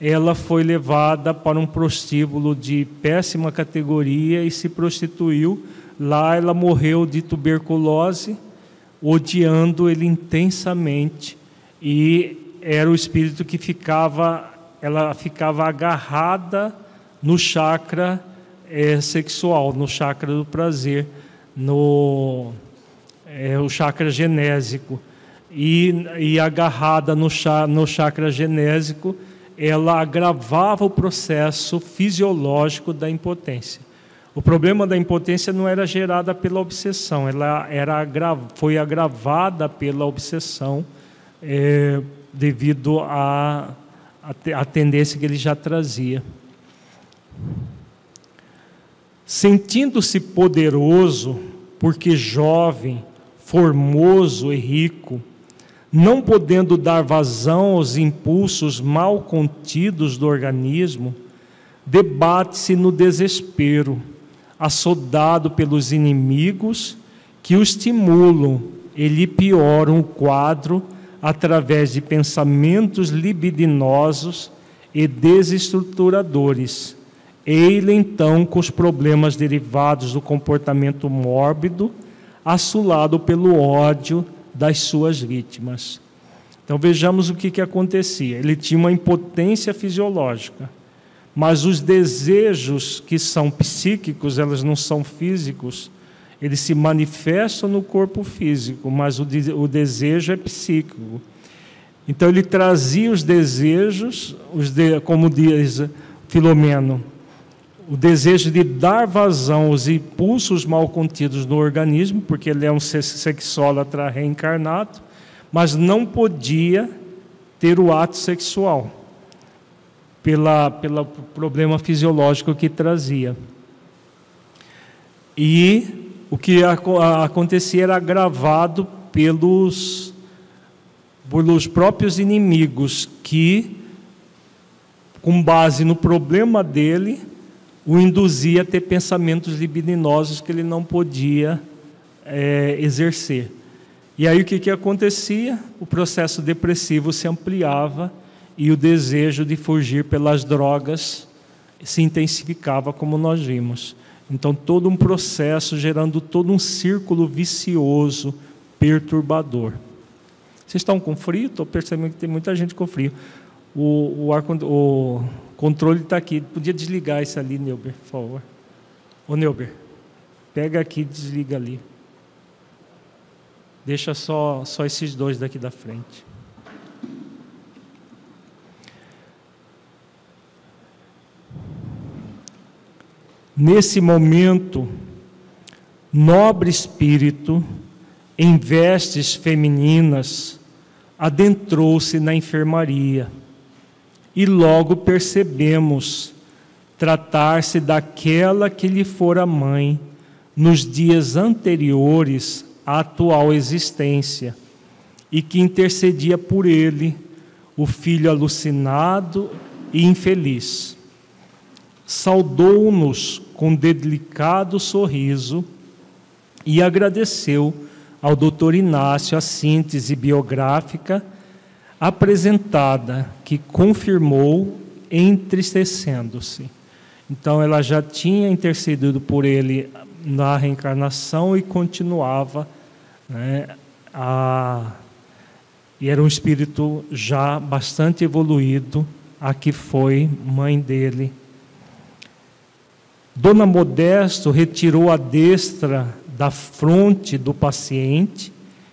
ela foi levada para um prostíbulo de péssima categoria e se prostituiu. Lá ela morreu de tuberculose, odiando ele intensamente, e era o espírito que ficava ela ficava agarrada no chakra é, sexual, no chakra do prazer, no é, o chakra genésico. E, e agarrada no, no chakra genésico, ela agravava o processo fisiológico da impotência. O problema da impotência não era gerada pela obsessão, ela era, foi agravada pela obsessão é, devido à, à tendência que ele já trazia. Sentindo-se poderoso, porque jovem, formoso e rico, não podendo dar vazão aos impulsos mal contidos do organismo, debate-se no desespero, assodado pelos inimigos que o estimulam e lhe pioram o quadro através de pensamentos libidinosos e desestruturadores. Ele então com os problemas derivados do comportamento mórbido, assolado pelo ódio das suas vítimas. Então vejamos o que, que acontecia. Ele tinha uma impotência fisiológica, mas os desejos que são psíquicos, elas não são físicos, eles se manifestam no corpo físico, mas o, de, o desejo é psíquico. Então ele trazia os desejos, os de, como diz Filomeno, o desejo de dar vazão aos impulsos mal contidos no organismo, porque ele é um sexólatra reencarnado, mas não podia ter o ato sexual, pela, pelo problema fisiológico que trazia. E o que acontecia era agravado pelos, pelos próprios inimigos, que, com base no problema dele, o induzia a ter pensamentos libidinosos que ele não podia é, exercer. E aí o que, que acontecia? O processo depressivo se ampliava e o desejo de fugir pelas drogas se intensificava, como nós vimos. Então, todo um processo gerando todo um círculo vicioso, perturbador. Vocês estão com frio? Estou percebendo que tem muita gente com frio. O, o, ar, o controle está aqui. Podia desligar isso ali, Neuber, por favor. Ô, Neuber, pega aqui e desliga ali. Deixa só, só esses dois daqui da frente. Nesse momento, nobre espírito, em vestes femininas, adentrou-se na enfermaria e logo percebemos tratar-se daquela que lhe fora mãe nos dias anteriores à atual existência e que intercedia por ele, o filho alucinado e infeliz. Saudou-nos com delicado sorriso e agradeceu ao doutor Inácio a síntese biográfica apresentada, que confirmou entristecendo-se. Então ela já tinha intercedido por ele na reencarnação e continuava, né, a, e era um espírito já bastante evoluído, a que foi mãe dele. Dona Modesto retirou a destra da fronte do paciente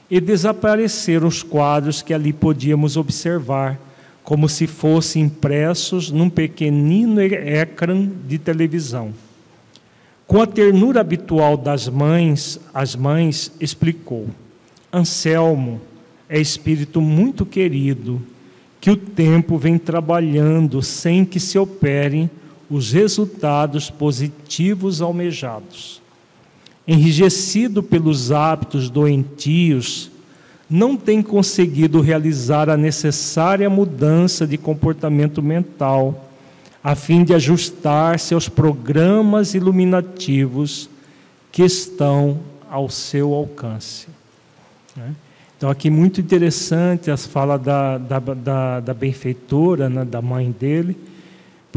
e desapareceram os quadros que ali podíamos observar, como se fossem impressos num pequenino ecrã de televisão. Com a ternura habitual das mães, as mães explicou: Anselmo é espírito muito querido, que o tempo vem trabalhando sem que se operem os resultados positivos almejados enrijecido pelos hábitos doentios, não tem conseguido realizar a necessária mudança de comportamento mental, a fim de ajustar-se aos programas iluminativos que estão ao seu alcance. Né? Então, aqui muito interessante as falas da, da, da, da benfeitora, né, da mãe dele,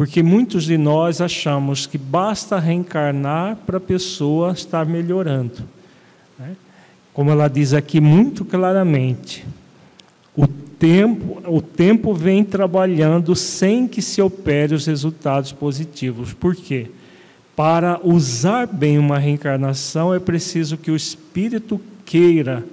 porque muitos de nós achamos que basta reencarnar para a pessoa estar melhorando. Né? Como ela diz aqui muito claramente, o tempo, o tempo vem trabalhando sem que se opere os resultados positivos. Por quê? Para usar bem uma reencarnação é preciso que o espírito queira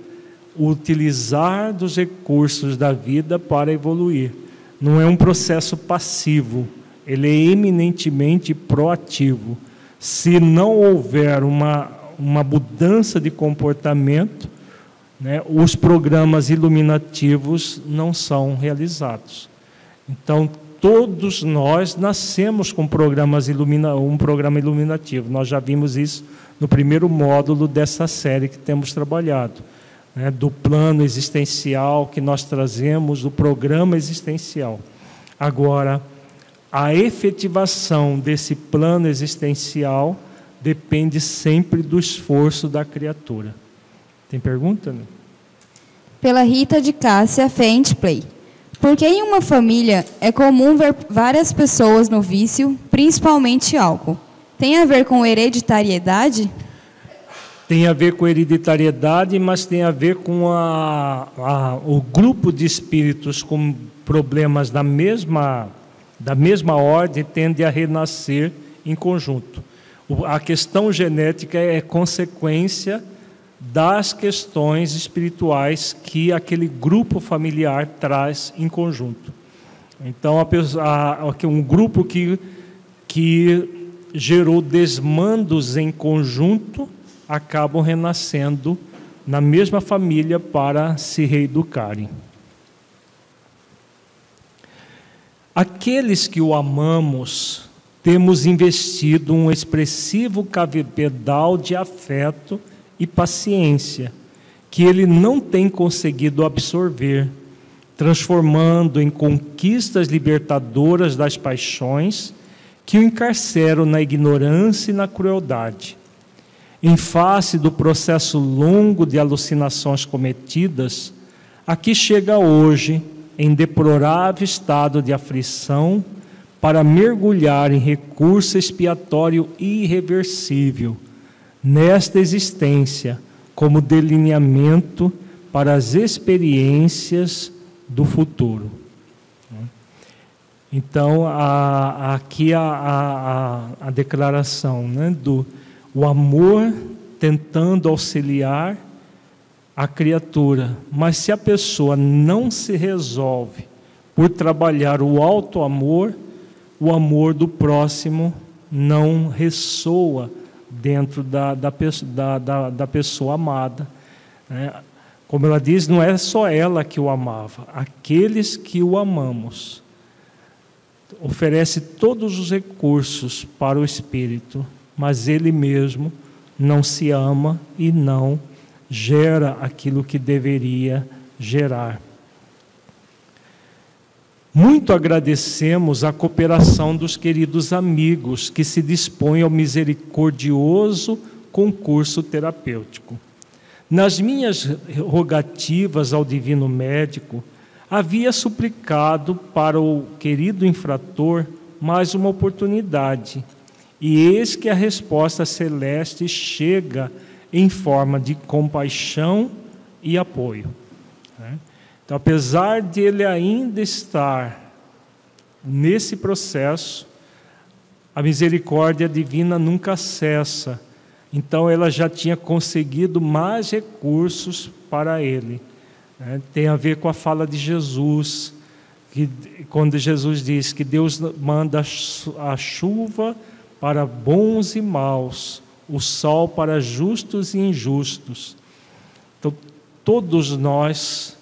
utilizar dos recursos da vida para evoluir. Não é um processo passivo ele é eminentemente proativo. Se não houver uma, uma mudança de comportamento, né, os programas iluminativos não são realizados. Então, todos nós nascemos com programas ilumina, um programa iluminativo. Nós já vimos isso no primeiro módulo dessa série que temos trabalhado, né, do plano existencial que nós trazemos, do programa existencial. Agora, a efetivação desse plano existencial depende sempre do esforço da criatura. Tem pergunta? Né? Pela Rita de Cássia Play. Porque em uma família é comum ver várias pessoas no vício, principalmente álcool. Tem a ver com hereditariedade? Tem a ver com hereditariedade, mas tem a ver com a, a, o grupo de espíritos com problemas da mesma, da mesma ordem tende a renascer em conjunto. A questão genética é consequência das questões espirituais que aquele grupo familiar traz em conjunto. Então, um grupo que, que gerou desmandos em conjunto acabam renascendo na mesma família para se reeducarem. Aqueles que o amamos, temos investido um expressivo cabedal de afeto e paciência que ele não tem conseguido absorver, transformando em conquistas libertadoras das paixões que o encarceram na ignorância e na crueldade. Em face do processo longo de alucinações cometidas, aqui chega hoje, em deplorável estado de aflição, para mergulhar em recurso expiatório irreversível nesta existência como delineamento para as experiências do futuro. Então, a, aqui a, a, a declaração né, do o amor tentando auxiliar a criatura, mas se a pessoa não se resolve por trabalhar o alto amor, o amor do próximo não ressoa dentro da, da, da, da, pessoa amada. Né? Como ela diz, não é só ela que o amava, aqueles que o amamos. Oferece todos os recursos para o espírito, mas ele mesmo não se ama e não gera aquilo que deveria gerar. Muito agradecemos a cooperação dos queridos amigos que se dispõem ao misericordioso concurso terapêutico. Nas minhas rogativas ao divino médico, havia suplicado para o querido infrator mais uma oportunidade, e eis que a resposta celeste chega em forma de compaixão e apoio. Então, apesar de ele ainda estar nesse processo, a misericórdia divina nunca cessa. Então, ela já tinha conseguido mais recursos para ele. Né? Tem a ver com a fala de Jesus, que, quando Jesus diz que Deus manda a chuva para bons e maus, o sol para justos e injustos. Então, todos nós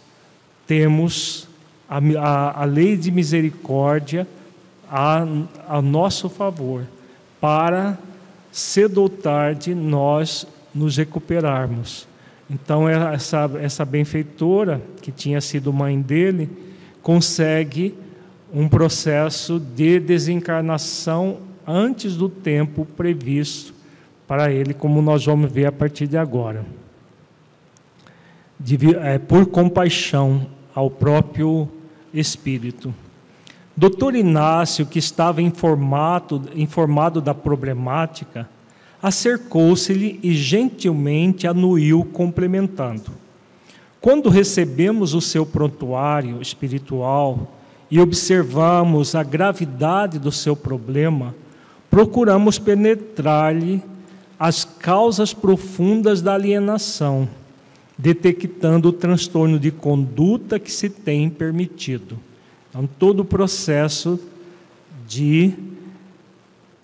temos a, a, a lei de misericórdia a, a nosso favor, para cedo ou tarde nós nos recuperarmos. Então, essa, essa benfeitora, que tinha sido mãe dele, consegue um processo de desencarnação antes do tempo previsto para ele, como nós vamos ver a partir de agora. De, é, por compaixão ao próprio Espírito. Doutor Inácio, que estava informado, informado da problemática, acercou-se-lhe e gentilmente anuiu, complementando. Quando recebemos o seu prontuário espiritual e observamos a gravidade do seu problema, procuramos penetrar-lhe as causas profundas da alienação detectando o transtorno de conduta que se tem permitido. Então, todo o processo de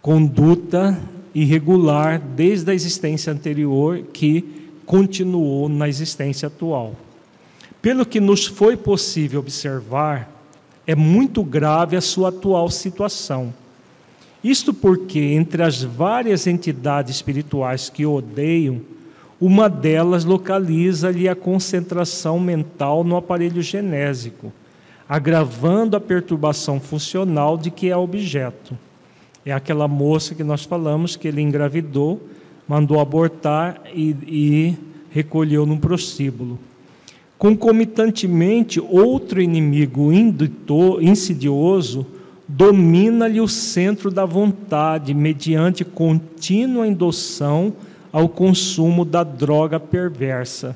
conduta irregular desde a existência anterior que continuou na existência atual. Pelo que nos foi possível observar, é muito grave a sua atual situação. Isto porque, entre as várias entidades espirituais que odeiam, uma delas localiza-lhe a concentração mental no aparelho genésico, agravando a perturbação funcional de que é objeto. É aquela moça que nós falamos que ele engravidou, mandou abortar e, e recolheu num prostíbulo. Concomitantemente, outro inimigo insidioso domina-lhe o centro da vontade, mediante contínua endossão ao consumo da droga perversa.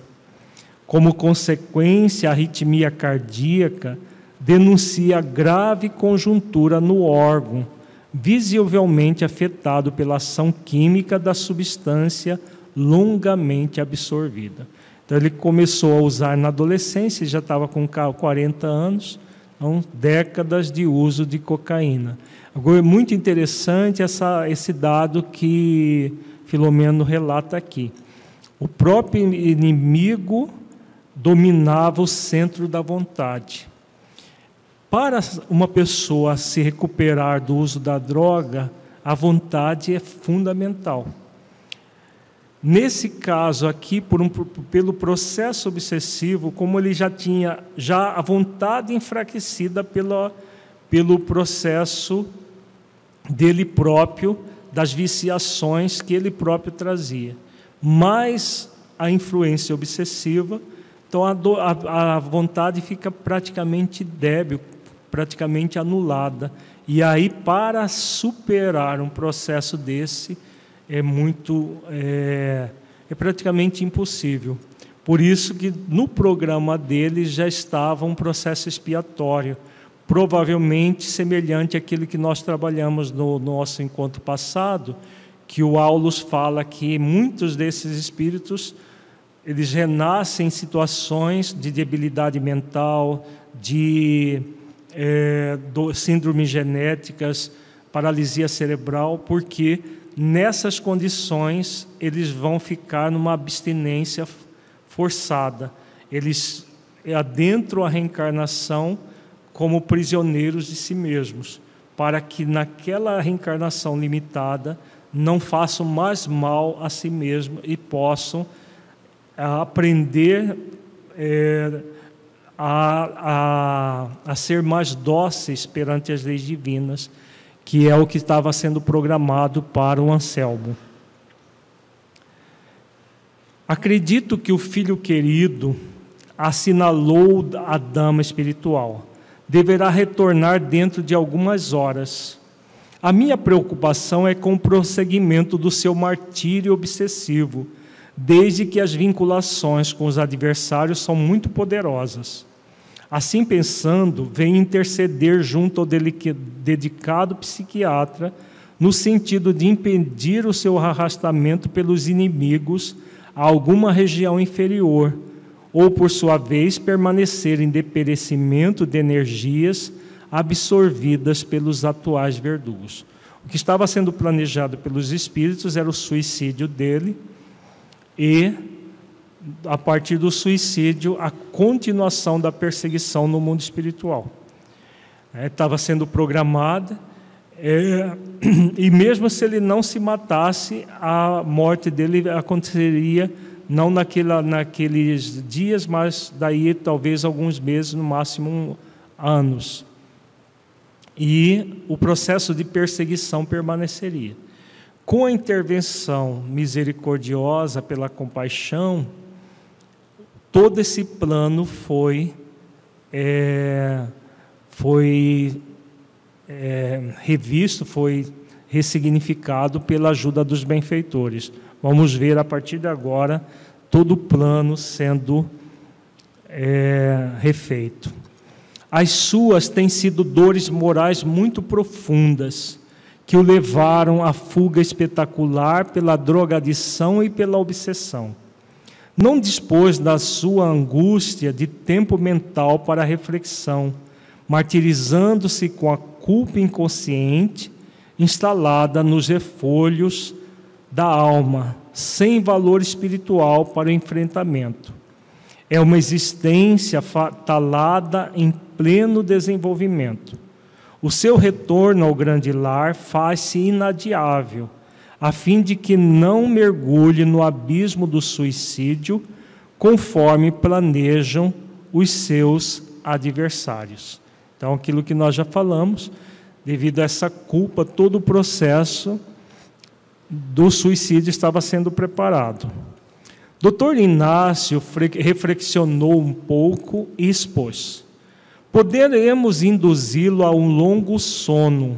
Como consequência, a arritmia cardíaca denuncia grave conjuntura no órgão, visivelmente afetado pela ação química da substância longamente absorvida. Então, ele começou a usar na adolescência, já estava com 40 anos, então, décadas de uso de cocaína. Agora, é muito interessante essa, esse dado que Filomeno relata aqui. O próprio inimigo dominava o centro da vontade. Para uma pessoa se recuperar do uso da droga, a vontade é fundamental. Nesse caso aqui, um, pelo processo obsessivo, como ele já tinha já a vontade enfraquecida pelo, pelo processo dele próprio, das viciações que ele próprio trazia, mais a influência obsessiva, então a, do, a, a vontade fica praticamente débil, praticamente anulada. E aí, para superar um processo desse, é muito, é, é praticamente impossível. Por isso que no programa dele já estava um processo expiatório, provavelmente semelhante àquele que nós trabalhamos no nosso encontro passado, que o Aulus fala que muitos desses espíritos eles renascem em situações de debilidade mental, de é, do, síndromes genéticas, paralisia cerebral, porque nessas condições eles vão ficar numa abstinência forçada. Eles adentram a reencarnação como prisioneiros de si mesmos, para que naquela reencarnação limitada não façam mais mal a si mesmos e possam aprender é, a, a, a ser mais dóceis perante as leis divinas, que é o que estava sendo programado para o Anselmo. Acredito que o filho querido assinalou a dama espiritual. Deverá retornar dentro de algumas horas. A minha preocupação é com o prosseguimento do seu martírio obsessivo desde que as vinculações com os adversários são muito poderosas. Assim pensando, vem interceder junto ao dedicado psiquiatra no sentido de impedir o seu arrastamento pelos inimigos a alguma região inferior, ou por sua vez permanecer em deperecimento de energias absorvidas pelos atuais verdugos. O que estava sendo planejado pelos espíritos era o suicídio dele e, a partir do suicídio, a continuação da perseguição no mundo espiritual. Estava é, sendo programada, é, e mesmo se ele não se matasse, a morte dele aconteceria não naquela, naqueles dias, mas daí talvez alguns meses, no máximo anos. E o processo de perseguição permaneceria. Com a intervenção misericordiosa pela compaixão, todo esse plano foi, é, foi é, revisto, foi ressignificado pela ajuda dos benfeitores. Vamos ver a partir de agora todo o plano sendo é, refeito. As suas têm sido dores morais muito profundas que o levaram à fuga espetacular pela drogadição e pela obsessão. Não dispôs da sua angústia de tempo mental para reflexão, martirizando-se com a culpa inconsciente instalada nos refolhos da alma, sem valor espiritual para o enfrentamento. É uma existência talada em pleno desenvolvimento. O seu retorno ao grande lar faz-se inadiável, a fim de que não mergulhe no abismo do suicídio, conforme planejam os seus adversários. Então, aquilo que nós já falamos, devido a essa culpa, todo o processo do suicídio estava sendo preparado. Doutor Inácio reflexionou um pouco e expôs: Poderemos induzi-lo a um longo sono,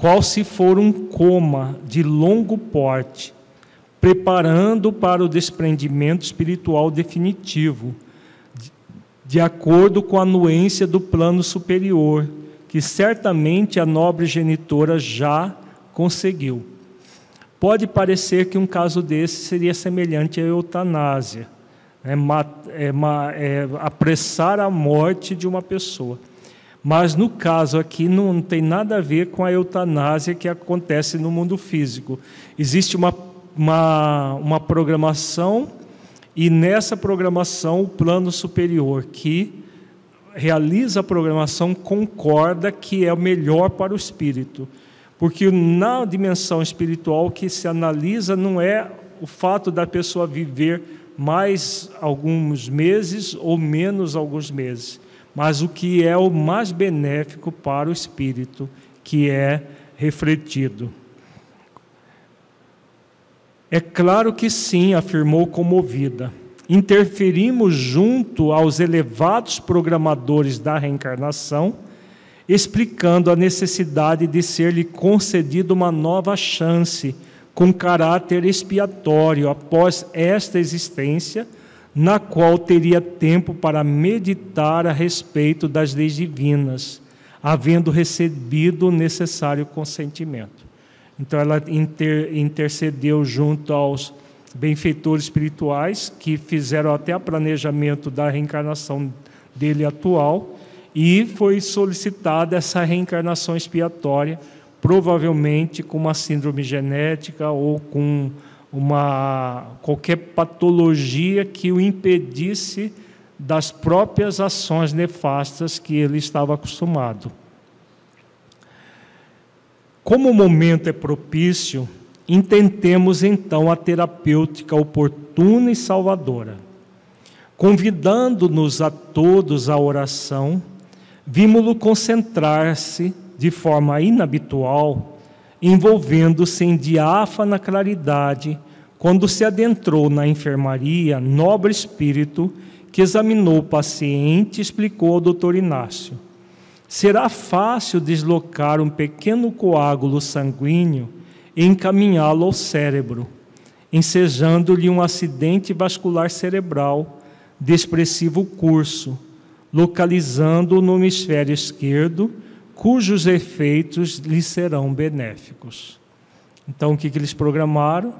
qual se for um coma de longo porte, preparando para o desprendimento espiritual definitivo, de acordo com a anuência do plano superior, que certamente a nobre genitora já conseguiu. Pode parecer que um caso desse seria semelhante à eutanásia, é, é, é, apressar a morte de uma pessoa. Mas no caso aqui não tem nada a ver com a eutanásia que acontece no mundo físico. Existe uma, uma, uma programação, e nessa programação o plano superior que realiza a programação concorda que é o melhor para o espírito. Porque na dimensão espiritual o que se analisa não é o fato da pessoa viver mais alguns meses ou menos alguns meses, mas o que é o mais benéfico para o espírito, que é refletido. É claro que sim, afirmou comovida. Interferimos junto aos elevados programadores da reencarnação explicando a necessidade de ser-lhe concedida uma nova chance, com caráter expiatório, após esta existência, na qual teria tempo para meditar a respeito das leis divinas, havendo recebido o necessário consentimento. Então, ela inter, intercedeu junto aos benfeitores espirituais que fizeram até o planejamento da reencarnação dele atual e foi solicitada essa reencarnação expiatória, provavelmente com uma síndrome genética ou com uma qualquer patologia que o impedisse das próprias ações nefastas que ele estava acostumado. Como o momento é propício, intentemos então a terapêutica oportuna e salvadora, convidando-nos a todos à oração vimos-lo concentrar-se de forma inabitual, envolvendo-se em diáfana claridade, quando se adentrou na enfermaria, nobre espírito que examinou o paciente explicou ao doutor Inácio: será fácil deslocar um pequeno coágulo sanguíneo e encaminhá-lo ao cérebro, ensejando-lhe um acidente vascular cerebral de expressivo curso localizando no hemisfério esquerdo, cujos efeitos lhe serão benéficos. Então, o que, que eles programaram?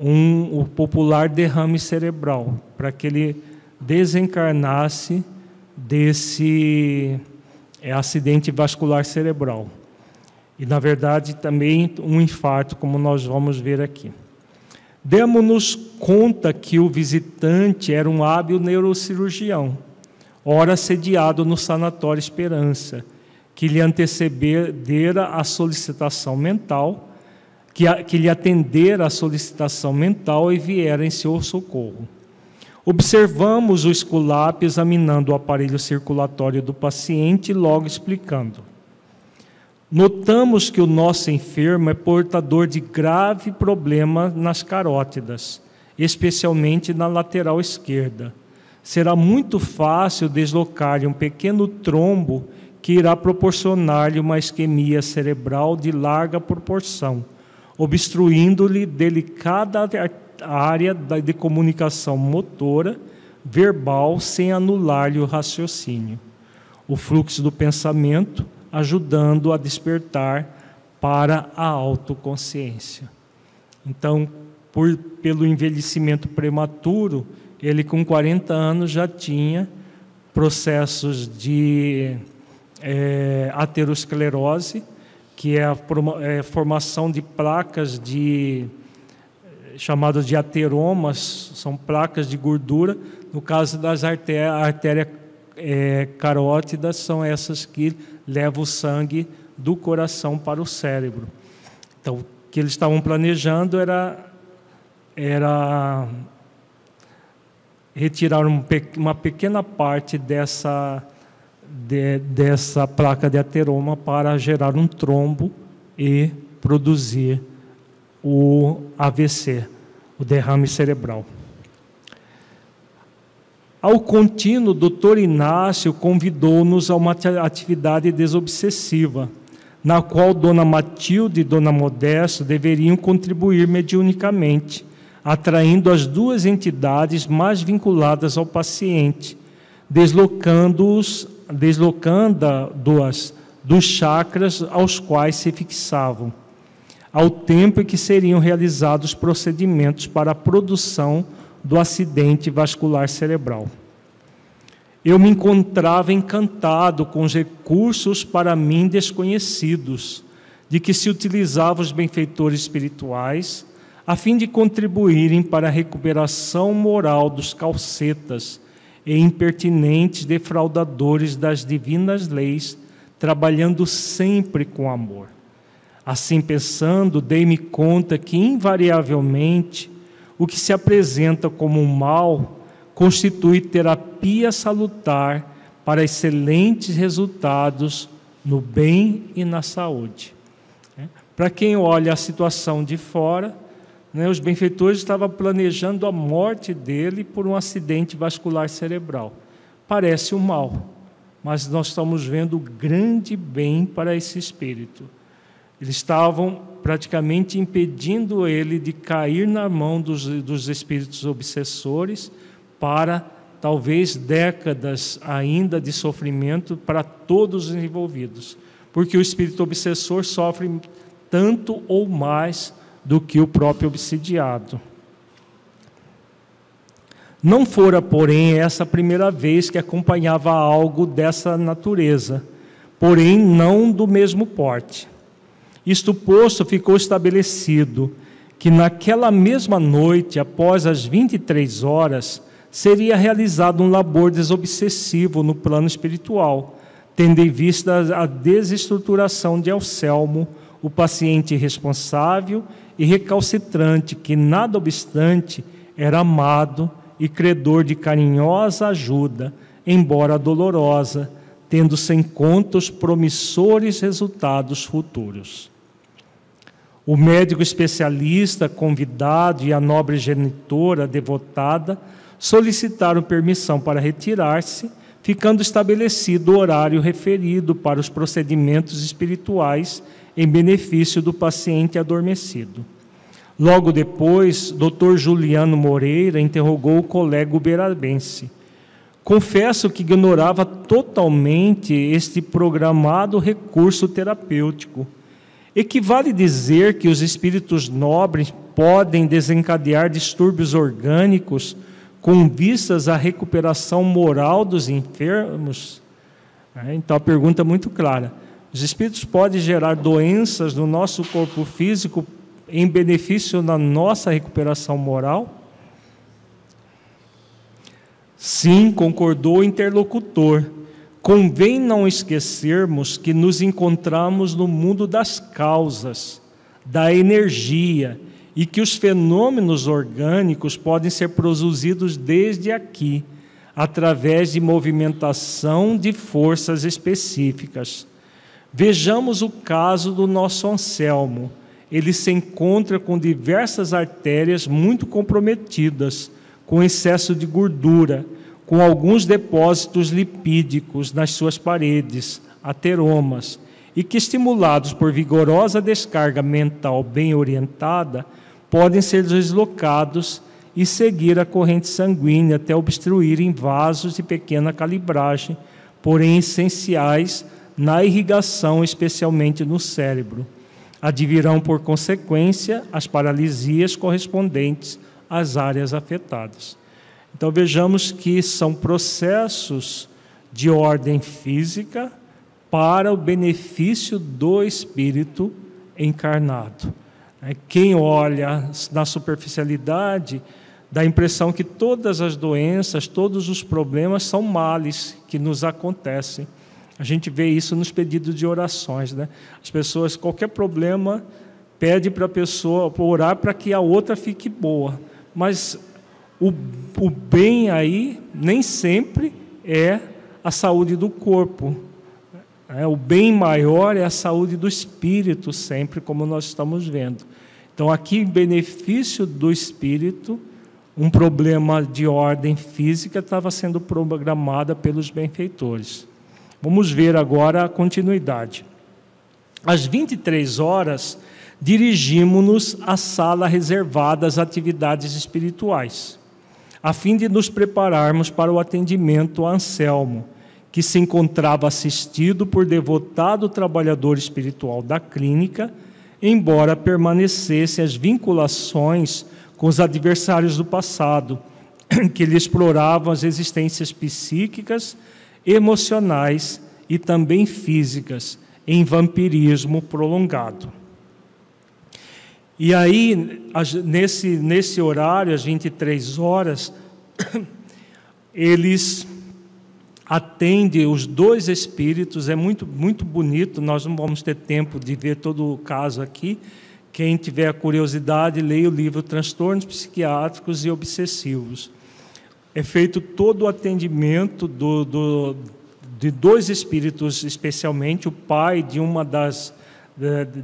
Um, o popular derrame cerebral, para que ele desencarnasse desse é, acidente vascular cerebral. E, na verdade, também um infarto, como nós vamos ver aqui. Demos-nos conta que o visitante era um hábil neurocirurgião ora sediado no Sanatório Esperança, que lhe antecedera a solicitação mental, que, a, que lhe atendera a solicitação mental e viera em seu socorro. Observamos o esculápio examinando o aparelho circulatório do paciente e logo explicando. Notamos que o nosso enfermo é portador de grave problema nas carótidas, especialmente na lateral esquerda será muito fácil deslocar-lhe um pequeno trombo que irá proporcionar-lhe uma isquemia cerebral de larga proporção, obstruindo-lhe delicada área de comunicação motora, verbal, sem anular-lhe o raciocínio. O fluxo do pensamento, ajudando a despertar para a autoconsciência. Então, por, pelo envelhecimento prematuro, ele com 40 anos já tinha processos de é, aterosclerose, que é a é, formação de placas de chamadas de ateromas, são placas de gordura. No caso das artérias, artéria, é, carótidas, são essas que levam o sangue do coração para o cérebro. Então, o que eles estavam planejando era, era retirar um, uma pequena parte dessa, de, dessa placa de ateroma para gerar um trombo e produzir o AVC, o derrame cerebral. Ao contínuo, o doutor Inácio convidou-nos a uma atividade desobsessiva, na qual Dona Matilde e Dona Modesto deveriam contribuir mediunicamente, atraindo as duas entidades mais vinculadas ao paciente, deslocando-os, deslocando-as dos chakras aos quais se fixavam ao tempo em que seriam realizados procedimentos para a produção do acidente vascular cerebral. Eu me encontrava encantado com os recursos para mim desconhecidos, de que se utilizavam os benfeitores espirituais, a fim de contribuírem para a recuperação moral dos calcetas e impertinentes defraudadores das divinas leis, trabalhando sempre com amor. Assim pensando, dei-me conta que, invariavelmente, o que se apresenta como um mal constitui terapia salutar para excelentes resultados no bem e na saúde. É. Para quem olha a situação de fora, né, os benfeitores estavam planejando a morte dele por um acidente vascular cerebral. Parece um mal, mas nós estamos vendo grande bem para esse espírito. Eles estavam praticamente impedindo ele de cair na mão dos, dos espíritos obsessores para talvez décadas ainda de sofrimento para todos os envolvidos, porque o espírito obsessor sofre tanto ou mais do que o próprio obsidiado. Não fora, porém, essa a primeira vez que acompanhava algo dessa natureza, porém não do mesmo porte. Isto posto, ficou estabelecido que naquela mesma noite, após as 23 horas, seria realizado um labor desobsessivo no plano espiritual, tendo em vista a desestruturação de Elcelmo, o paciente responsável e recalcitrante, que, nada obstante, era amado e credor de carinhosa ajuda, embora dolorosa, tendo-se em conta os promissores resultados futuros. O médico especialista convidado e a nobre genitora devotada solicitaram permissão para retirar-se, ficando estabelecido o horário referido para os procedimentos espirituais em benefício do paciente adormecido. Logo depois, Dr. Juliano Moreira interrogou o colega uberabense. Confesso que ignorava totalmente este programado recurso terapêutico Equivale dizer que os espíritos nobres podem desencadear distúrbios orgânicos com vistas à recuperação moral dos enfermos? É, então a pergunta é muito clara. Os espíritos podem gerar doenças no nosso corpo físico em benefício da nossa recuperação moral? Sim, concordou o interlocutor. Convém não esquecermos que nos encontramos no mundo das causas, da energia, e que os fenômenos orgânicos podem ser produzidos desde aqui, através de movimentação de forças específicas. Vejamos o caso do nosso Anselmo. Ele se encontra com diversas artérias muito comprometidas, com excesso de gordura com alguns depósitos lipídicos nas suas paredes, ateromas, e que, estimulados por vigorosa descarga mental bem orientada, podem ser deslocados e seguir a corrente sanguínea até obstruírem vasos de pequena calibragem, porém essenciais na irrigação, especialmente no cérebro. Advirão, por consequência, as paralisias correspondentes às áreas afetadas. Então vejamos que são processos de ordem física para o benefício do espírito encarnado. É, quem olha na superficialidade dá a impressão que todas as doenças, todos os problemas são males que nos acontecem. A gente vê isso nos pedidos de orações, né? As pessoas, qualquer problema, pede para a pessoa orar para que a outra fique boa. Mas o, o bem aí nem sempre é a saúde do corpo. É, o bem maior é a saúde do espírito, sempre, como nós estamos vendo. Então, aqui, em benefício do espírito, um problema de ordem física estava sendo programado pelos benfeitores. Vamos ver agora a continuidade. Às 23 horas, dirigimos-nos à sala reservada às atividades espirituais, a fim de nos prepararmos para o atendimento a Anselmo, que se encontrava assistido por devotado trabalhador espiritual da clínica embora permanecessem as vinculações com os adversários do passado, que lhe exploravam as existências psíquicas, emocionais e também físicas, em vampirismo prolongado. E aí, nesse, nesse horário, às 23 horas, eles atende os dois espíritos, é muito, muito bonito, nós não vamos ter tempo de ver todo o caso aqui. Quem tiver curiosidade, leia o livro Transtornos Psiquiátricos e Obsessivos. É feito todo o atendimento do, do, de dois espíritos, especialmente o pai de uma das,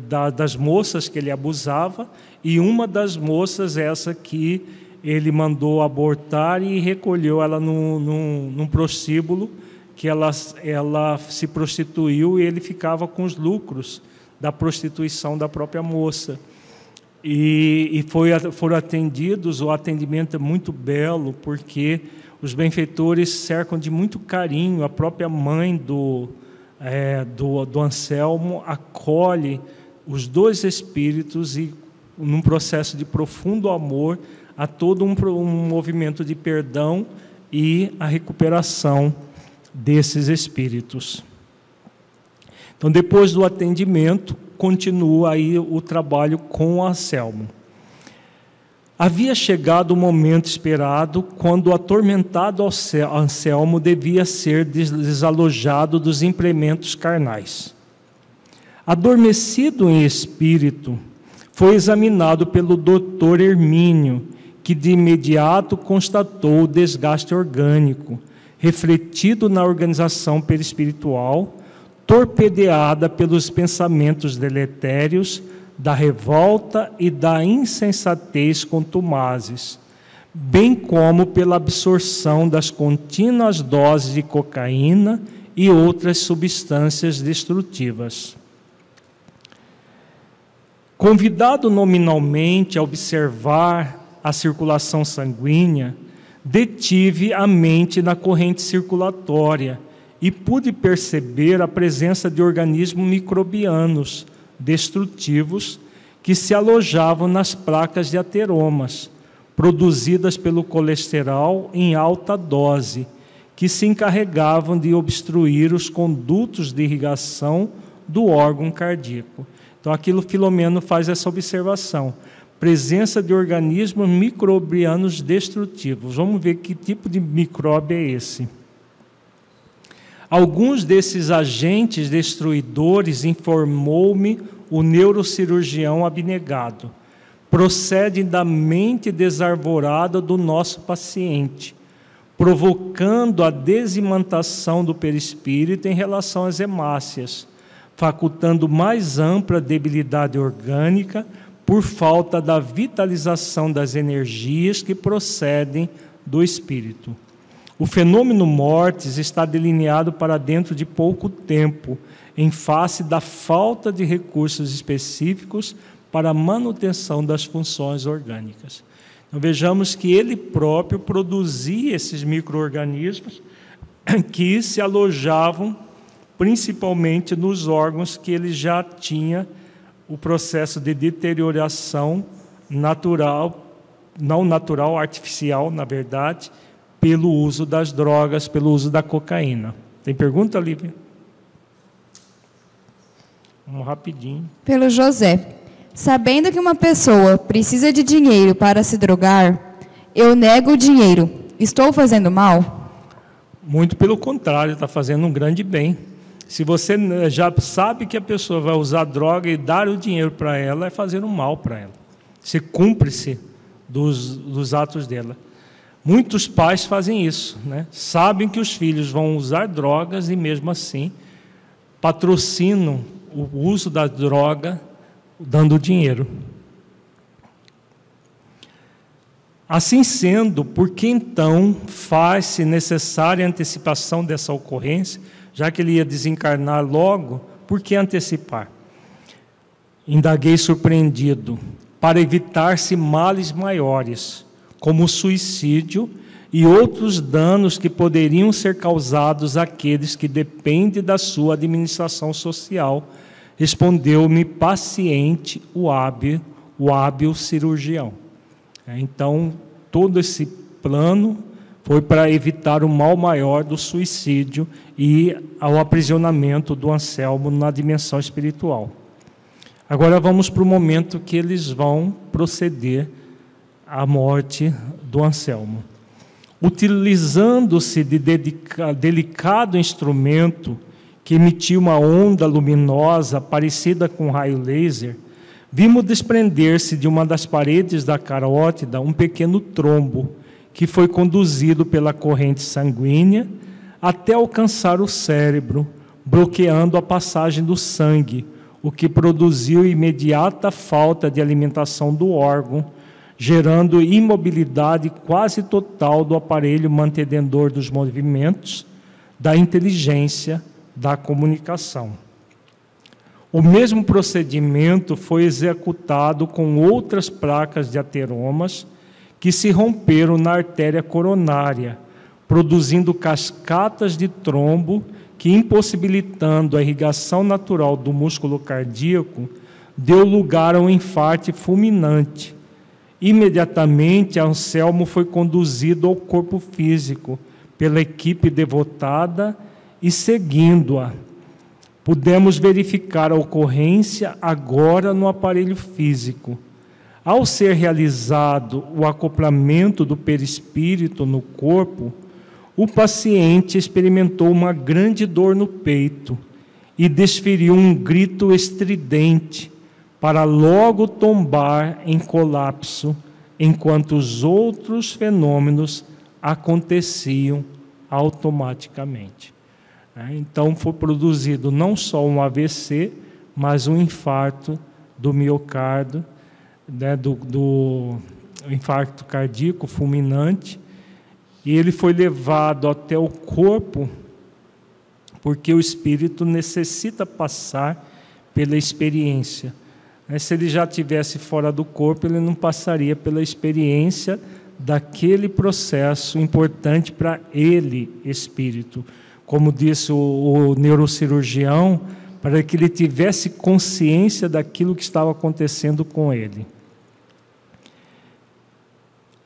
da, das moças que ele abusava, e uma das moças, essa que ele mandou abortar e recolheu ela num, num, num prostíbulo que ela, ela se prostituiu e ele ficava com os lucros da prostituição da própria moça. E, e foi, foram atendidos, o atendimento é muito belo, porque os benfeitores cercam de muito carinho, a própria mãe do, é, do, do Anselmo acolhe os dois espíritos e, num processo de profundo amor, a todo um, um movimento de perdão e a recuperação desses espíritos. Então, depois do atendimento, continua aí o trabalho com o Anselmo. Havia chegado o momento esperado quando o atormentado Anselmo devia ser desalojado dos implementos carnais. Adormecido em espírito, foi examinado pelo doutor Hermínio que de imediato constatou o desgaste orgânico, refletido na organização perispiritual, torpedeada pelos pensamentos deletérios da revolta e da insensatez contumazes, bem como pela absorção das contínuas doses de cocaína e outras substâncias destrutivas. Convidado nominalmente a observar a circulação sanguínea, detive a mente na corrente circulatória e pude perceber a presença de organismos microbianos destrutivos que se alojavam nas placas de ateromas, produzidas pelo colesterol em alta dose, que se encarregavam de obstruir os condutos de irrigação do órgão cardíaco. Então, aquilo Filomeno faz essa observação presença de organismos microbianos destrutivos. Vamos ver que tipo de micróbio é esse. Alguns desses agentes destruidores, informou-me o neurocirurgião abnegado, procedem da mente desarvorada do nosso paciente, provocando a desimantação do perispírito em relação às hemácias, facultando mais ampla debilidade orgânica, por falta da vitalização das energias que procedem do espírito. O fenômeno mortes está delineado para dentro de pouco tempo, em face da falta de recursos específicos para a manutenção das funções orgânicas. Então vejamos que ele próprio produzia esses microorganismos que se alojavam principalmente nos órgãos que ele já tinha o processo de deterioração natural, não natural, artificial, na verdade, pelo uso das drogas, pelo uso da cocaína. Tem pergunta, Lívia? Vamos rapidinho. Pelo José. Sabendo que uma pessoa precisa de dinheiro para se drogar, eu nego o dinheiro. Estou fazendo mal? Muito pelo contrário, está fazendo um grande bem. Se você já sabe que a pessoa vai usar droga e dar o dinheiro para ela, é fazer um mal para ela. Ser cúmplice dos, dos atos dela. Muitos pais fazem isso, né? sabem que os filhos vão usar drogas e, mesmo assim, patrocinam o uso da droga dando dinheiro. Assim sendo, por que então faz-se necessária a antecipação dessa ocorrência, já que ele ia desencarnar logo, por que antecipar? Indaguei surpreendido, para evitar-se males maiores, como o suicídio e outros danos que poderiam ser causados àqueles que dependem da sua administração social Respondeu-me paciente o hábil, o hábil cirurgião. É, então, todo esse plano foi para evitar o mal maior do suicídio e ao aprisionamento do Anselmo na dimensão espiritual. Agora vamos para o momento que eles vão proceder à morte do Anselmo. Utilizando-se de delicado instrumento que emitia uma onda luminosa parecida com um raio laser, vimos desprender-se de uma das paredes da carótida um pequeno trombo que foi conduzido pela corrente sanguínea até alcançar o cérebro, bloqueando a passagem do sangue, o que produziu imediata falta de alimentação do órgão, gerando imobilidade quase total do aparelho mantenedor dos movimentos, da inteligência da comunicação. O mesmo procedimento foi executado com outras placas de ateromas que se romperam na artéria coronária, produzindo cascatas de trombo que, impossibilitando a irrigação natural do músculo cardíaco, deu lugar a um infarto fulminante. Imediatamente, Anselmo foi conduzido ao corpo físico pela equipe devotada e seguindo-a, pudemos verificar a ocorrência agora no aparelho físico. Ao ser realizado o acoplamento do perispírito no corpo, o paciente experimentou uma grande dor no peito e desferiu um grito estridente para logo tombar em colapso, enquanto os outros fenômenos aconteciam automaticamente. Né? Então, foi produzido não só um AVC, mas um infarto do miocárdio, né, do, do infarto cardíaco fulminante, e ele foi levado até o corpo, porque o espírito necessita passar pela experiência. Né? Se ele já tivesse fora do corpo, ele não passaria pela experiência daquele processo importante para ele, espírito como disse o, o neurocirurgião, para que ele tivesse consciência daquilo que estava acontecendo com ele.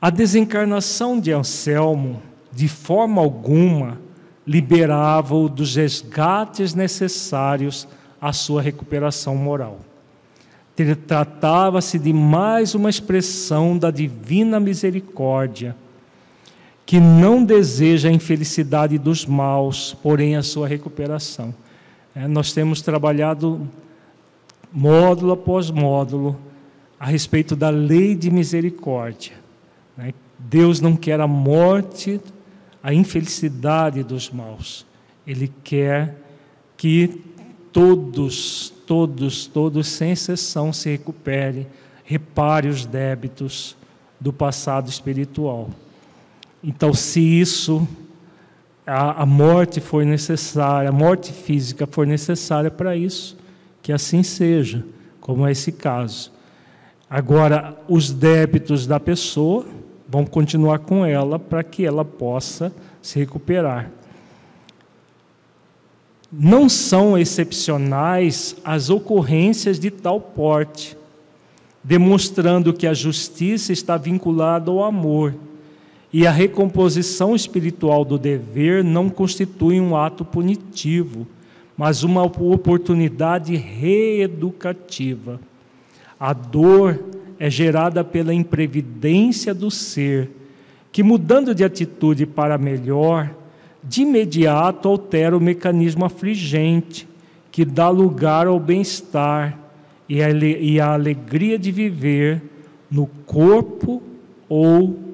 A desencarnação de Anselmo, de forma alguma, liberava-o dos resgates necessários à sua recuperação moral. Tratava-se de mais uma expressão da divina misericórdia que não deseja a infelicidade dos maus, porém a sua recuperação. É, nós temos trabalhado módulo após módulo a respeito da lei de misericórdia. Né? Deus não quer a morte, a infelicidade dos maus. Ele quer que todos, todos, todos, sem exceção, se recuperem, repare os débitos do passado espiritual. Então, se isso, a, a morte for necessária, a morte física for necessária para isso, que assim seja, como é esse caso. Agora, os débitos da pessoa vão continuar com ela para que ela possa se recuperar. Não são excepcionais as ocorrências de tal porte, demonstrando que a justiça está vinculada ao amor e a recomposição espiritual do dever não constitui um ato punitivo, mas uma oportunidade reeducativa. A dor é gerada pela imprevidência do ser, que mudando de atitude para melhor, de imediato altera o mecanismo afligente, que dá lugar ao bem-estar e a alegria de viver no corpo ou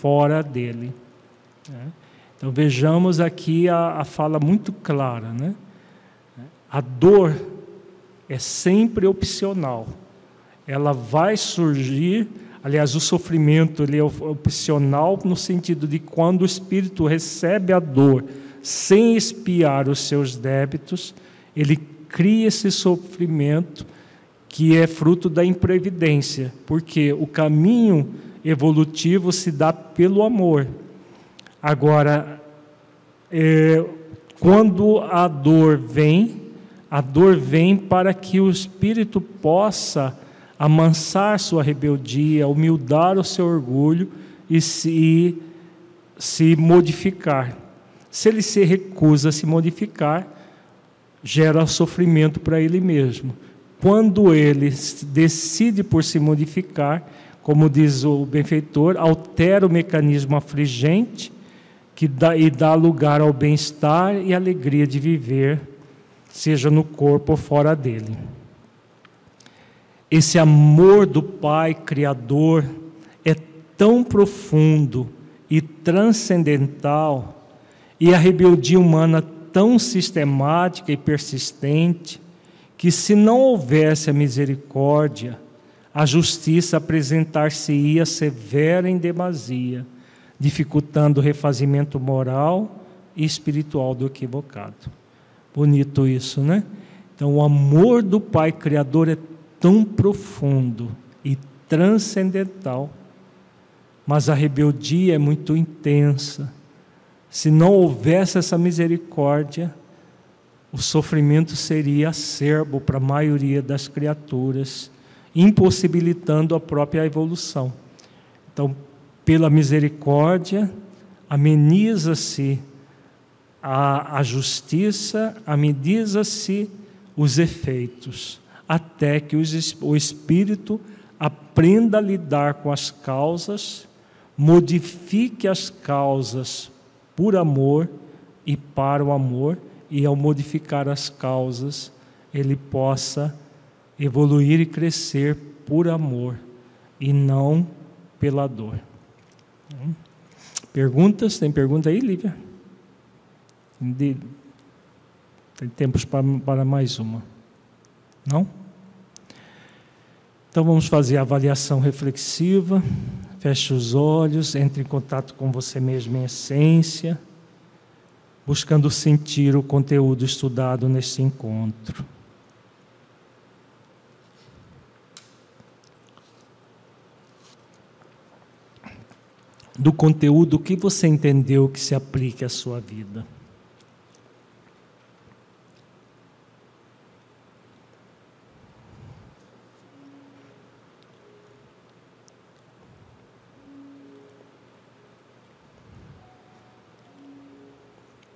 fora dele. Né? Então vejamos aqui a, a fala muito clara, né? A dor é sempre opcional. Ela vai surgir, aliás, o sofrimento ele é opcional no sentido de quando o espírito recebe a dor sem espiar os seus débitos, ele cria esse sofrimento que é fruto da imprevidência, porque o caminho evolutivo se dá pelo amor. Agora, é, quando a dor vem, a dor vem para que o espírito possa amansar sua rebeldia, humildar o seu orgulho e se, se modificar. Se ele se recusa a se modificar, gera sofrimento para ele mesmo. Quando ele decide por se modificar, como diz o benfeitor, altera o mecanismo afligente que dá, e dá lugar ao bem-estar e alegria de viver, seja no corpo ou fora dele. Esse amor do Pai Criador é tão profundo e transcendental, e a rebeldia humana tão sistemática e persistente, que se não houvesse a misericórdia, a justiça apresentar-se-ia severa em demasia, dificultando o refazimento moral e espiritual do equivocado. Bonito isso, né? Então, o amor do Pai Criador é tão profundo e transcendental, mas a rebeldia é muito intensa. Se não houvesse essa misericórdia, o sofrimento seria acerbo para a maioria das criaturas, impossibilitando a própria evolução. Então, pela misericórdia, ameniza-se a, a justiça, ameniza-se os efeitos, até que os, o espírito aprenda a lidar com as causas, modifique as causas por amor e para o amor e ao modificar as causas, ele possa evoluir e crescer por amor e não pela dor. Hum? Perguntas? Tem pergunta aí, Lívia? Tem tempos para, para mais uma. Não? Então vamos fazer a avaliação reflexiva. Feche os olhos, entre em contato com você mesmo em essência buscando sentir o conteúdo estudado neste encontro. Do conteúdo que você entendeu que se aplique à sua vida.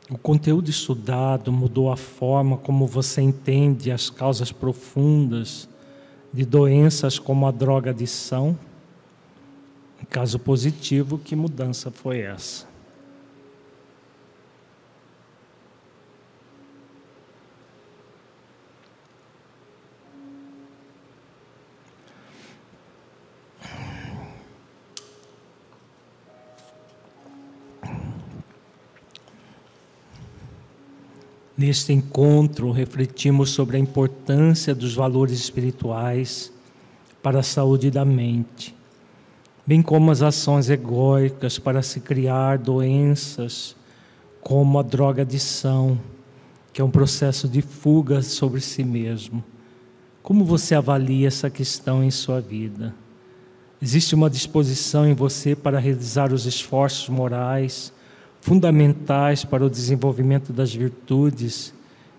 O conteúdo estudado mudou a forma como você entende as causas profundas de doenças como a drogadição? Em caso positivo, que mudança foi essa? Neste encontro, refletimos sobre a importância dos valores espirituais para a saúde da mente, bem como as ações egóicas para se criar doenças, como a drogadição, que é um processo de fuga sobre si mesmo. Como você avalia essa questão em sua vida? Existe uma disposição em você para realizar os esforços morais? fundamentais para o desenvolvimento das virtudes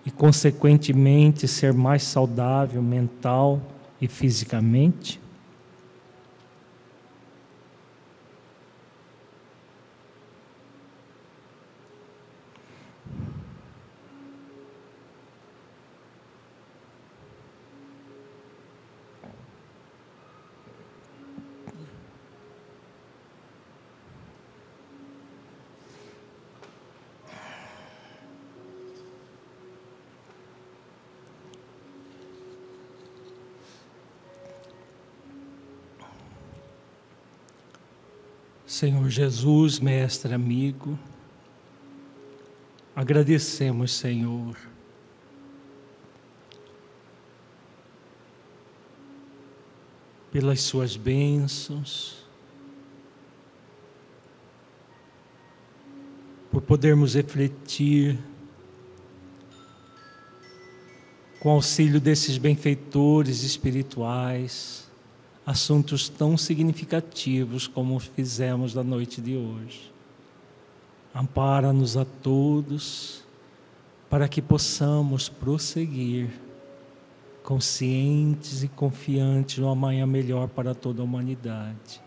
e, consequentemente, ser mais saudável mental e fisicamente? Senhor Jesus, mestre amigo, agradecemos, Senhor, pelas suas bênçãos, por podermos refletir com auxílio desses benfeitores espirituais, assuntos tão significativos como fizemos na noite de hoje. Ampara-nos a todos para que possamos prosseguir conscientes e confiantes no amanhã melhor para toda a humanidade.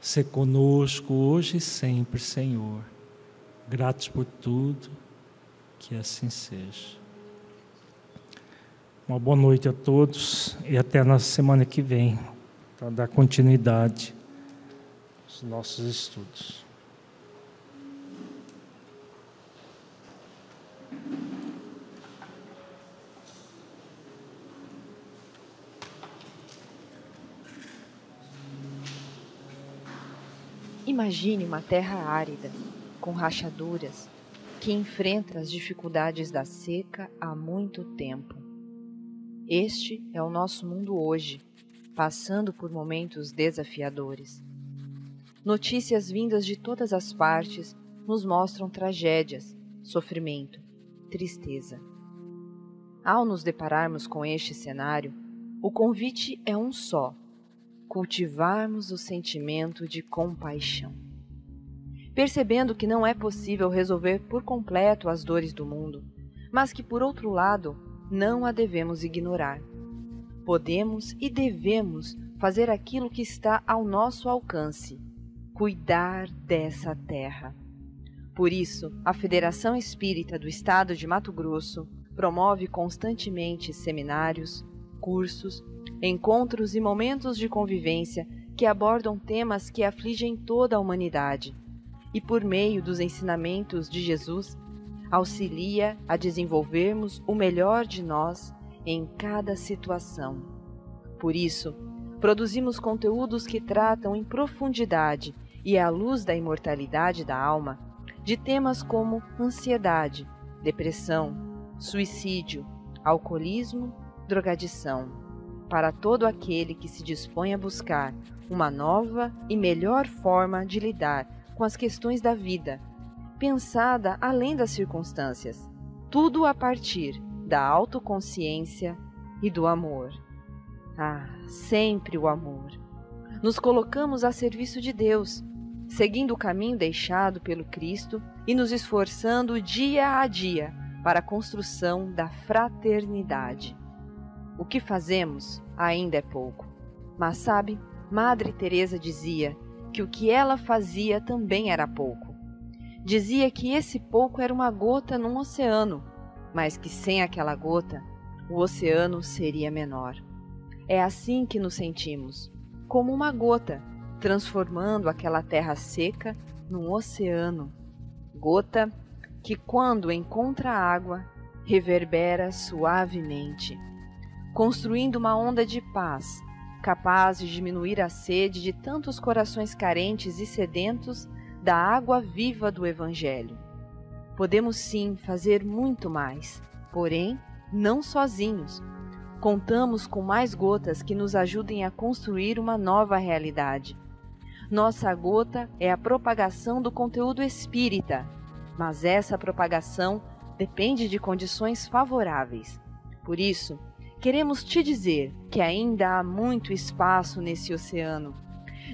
Se conosco hoje e sempre, Senhor. Gratos por tudo, que assim seja. Uma boa noite a todos e até na semana que vem, para dar continuidade aos nossos estudos. Imagine uma terra árida, com rachaduras, que enfrenta as dificuldades da seca há muito tempo. Este é o nosso mundo hoje, passando por momentos desafiadores. Notícias vindas de todas as partes nos mostram tragédias, sofrimento, tristeza. Ao nos depararmos com este cenário, o convite é um só: cultivarmos o sentimento de compaixão. Percebendo que não é possível resolver por completo as dores do mundo, mas que, por outro lado, não a devemos ignorar. Podemos e devemos fazer aquilo que está ao nosso alcance: cuidar dessa terra. Por isso, a Federação Espírita do Estado de Mato Grosso promove constantemente seminários, cursos encontros e momentos de convivência que abordam temas que afligem toda a humanidade e, por meio dos ensinamentos de Jesus, auxilia a desenvolvermos o melhor de nós em cada situação. Por isso, produzimos conteúdos que tratam em profundidade e à luz da imortalidade da alma de temas como ansiedade, depressão, suicídio, alcoolismo, drogadição para todo aquele que se dispõe a buscar uma nova e melhor forma de lidar com as questões da vida, pensada além das circunstâncias, tudo a partir da autoconsciência e do amor. Ah, sempre o amor. Nos colocamos a serviço de Deus, seguindo o caminho deixado pelo Cristo e nos esforçando dia a dia para a construção da fraternidade. O que fazemos ainda é pouco. Mas sabe, Madre Teresa dizia que o que ela fazia também era pouco. Dizia que esse pouco era uma gota num oceano, mas que sem aquela gota, o oceano seria menor. É assim que nos sentimos, como uma gota, transformando aquela terra seca num oceano. Gota que, quando encontra água, reverbera suavemente construindo uma onda de paz, capaz de diminuir a sede de tantos corações carentes e sedentos da água viva do Evangelho. Podemos sim fazer muito mais, porém, não sozinhos. Contamos com mais gotas que nos ajudem a construir uma nova realidade. Nossa gota é a propagação do conteúdo espírita, mas essa propagação depende de condições favoráveis. Por isso, Queremos te dizer que ainda há muito espaço nesse oceano.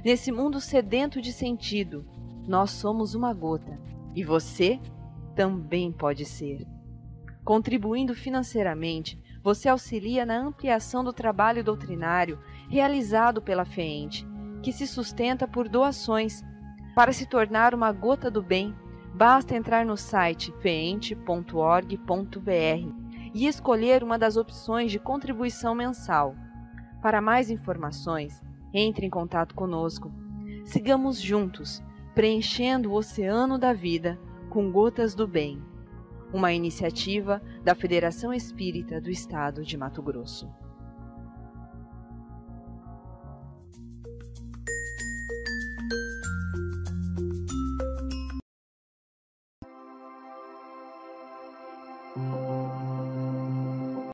Nesse mundo sedento de sentido, nós somos uma gota e você também pode ser. Contribuindo financeiramente, você auxilia na ampliação do trabalho doutrinário realizado pela FEENTE, que se sustenta por doações. Para se tornar uma gota do bem, basta entrar no site feente.org.br e escolher uma das opções de contribuição mensal. Para mais informações, entre em contato conosco. Sigamos juntos, preenchendo o oceano da vida com gotas do bem. Uma iniciativa da Federação Espírita do Estado de Mato Grosso.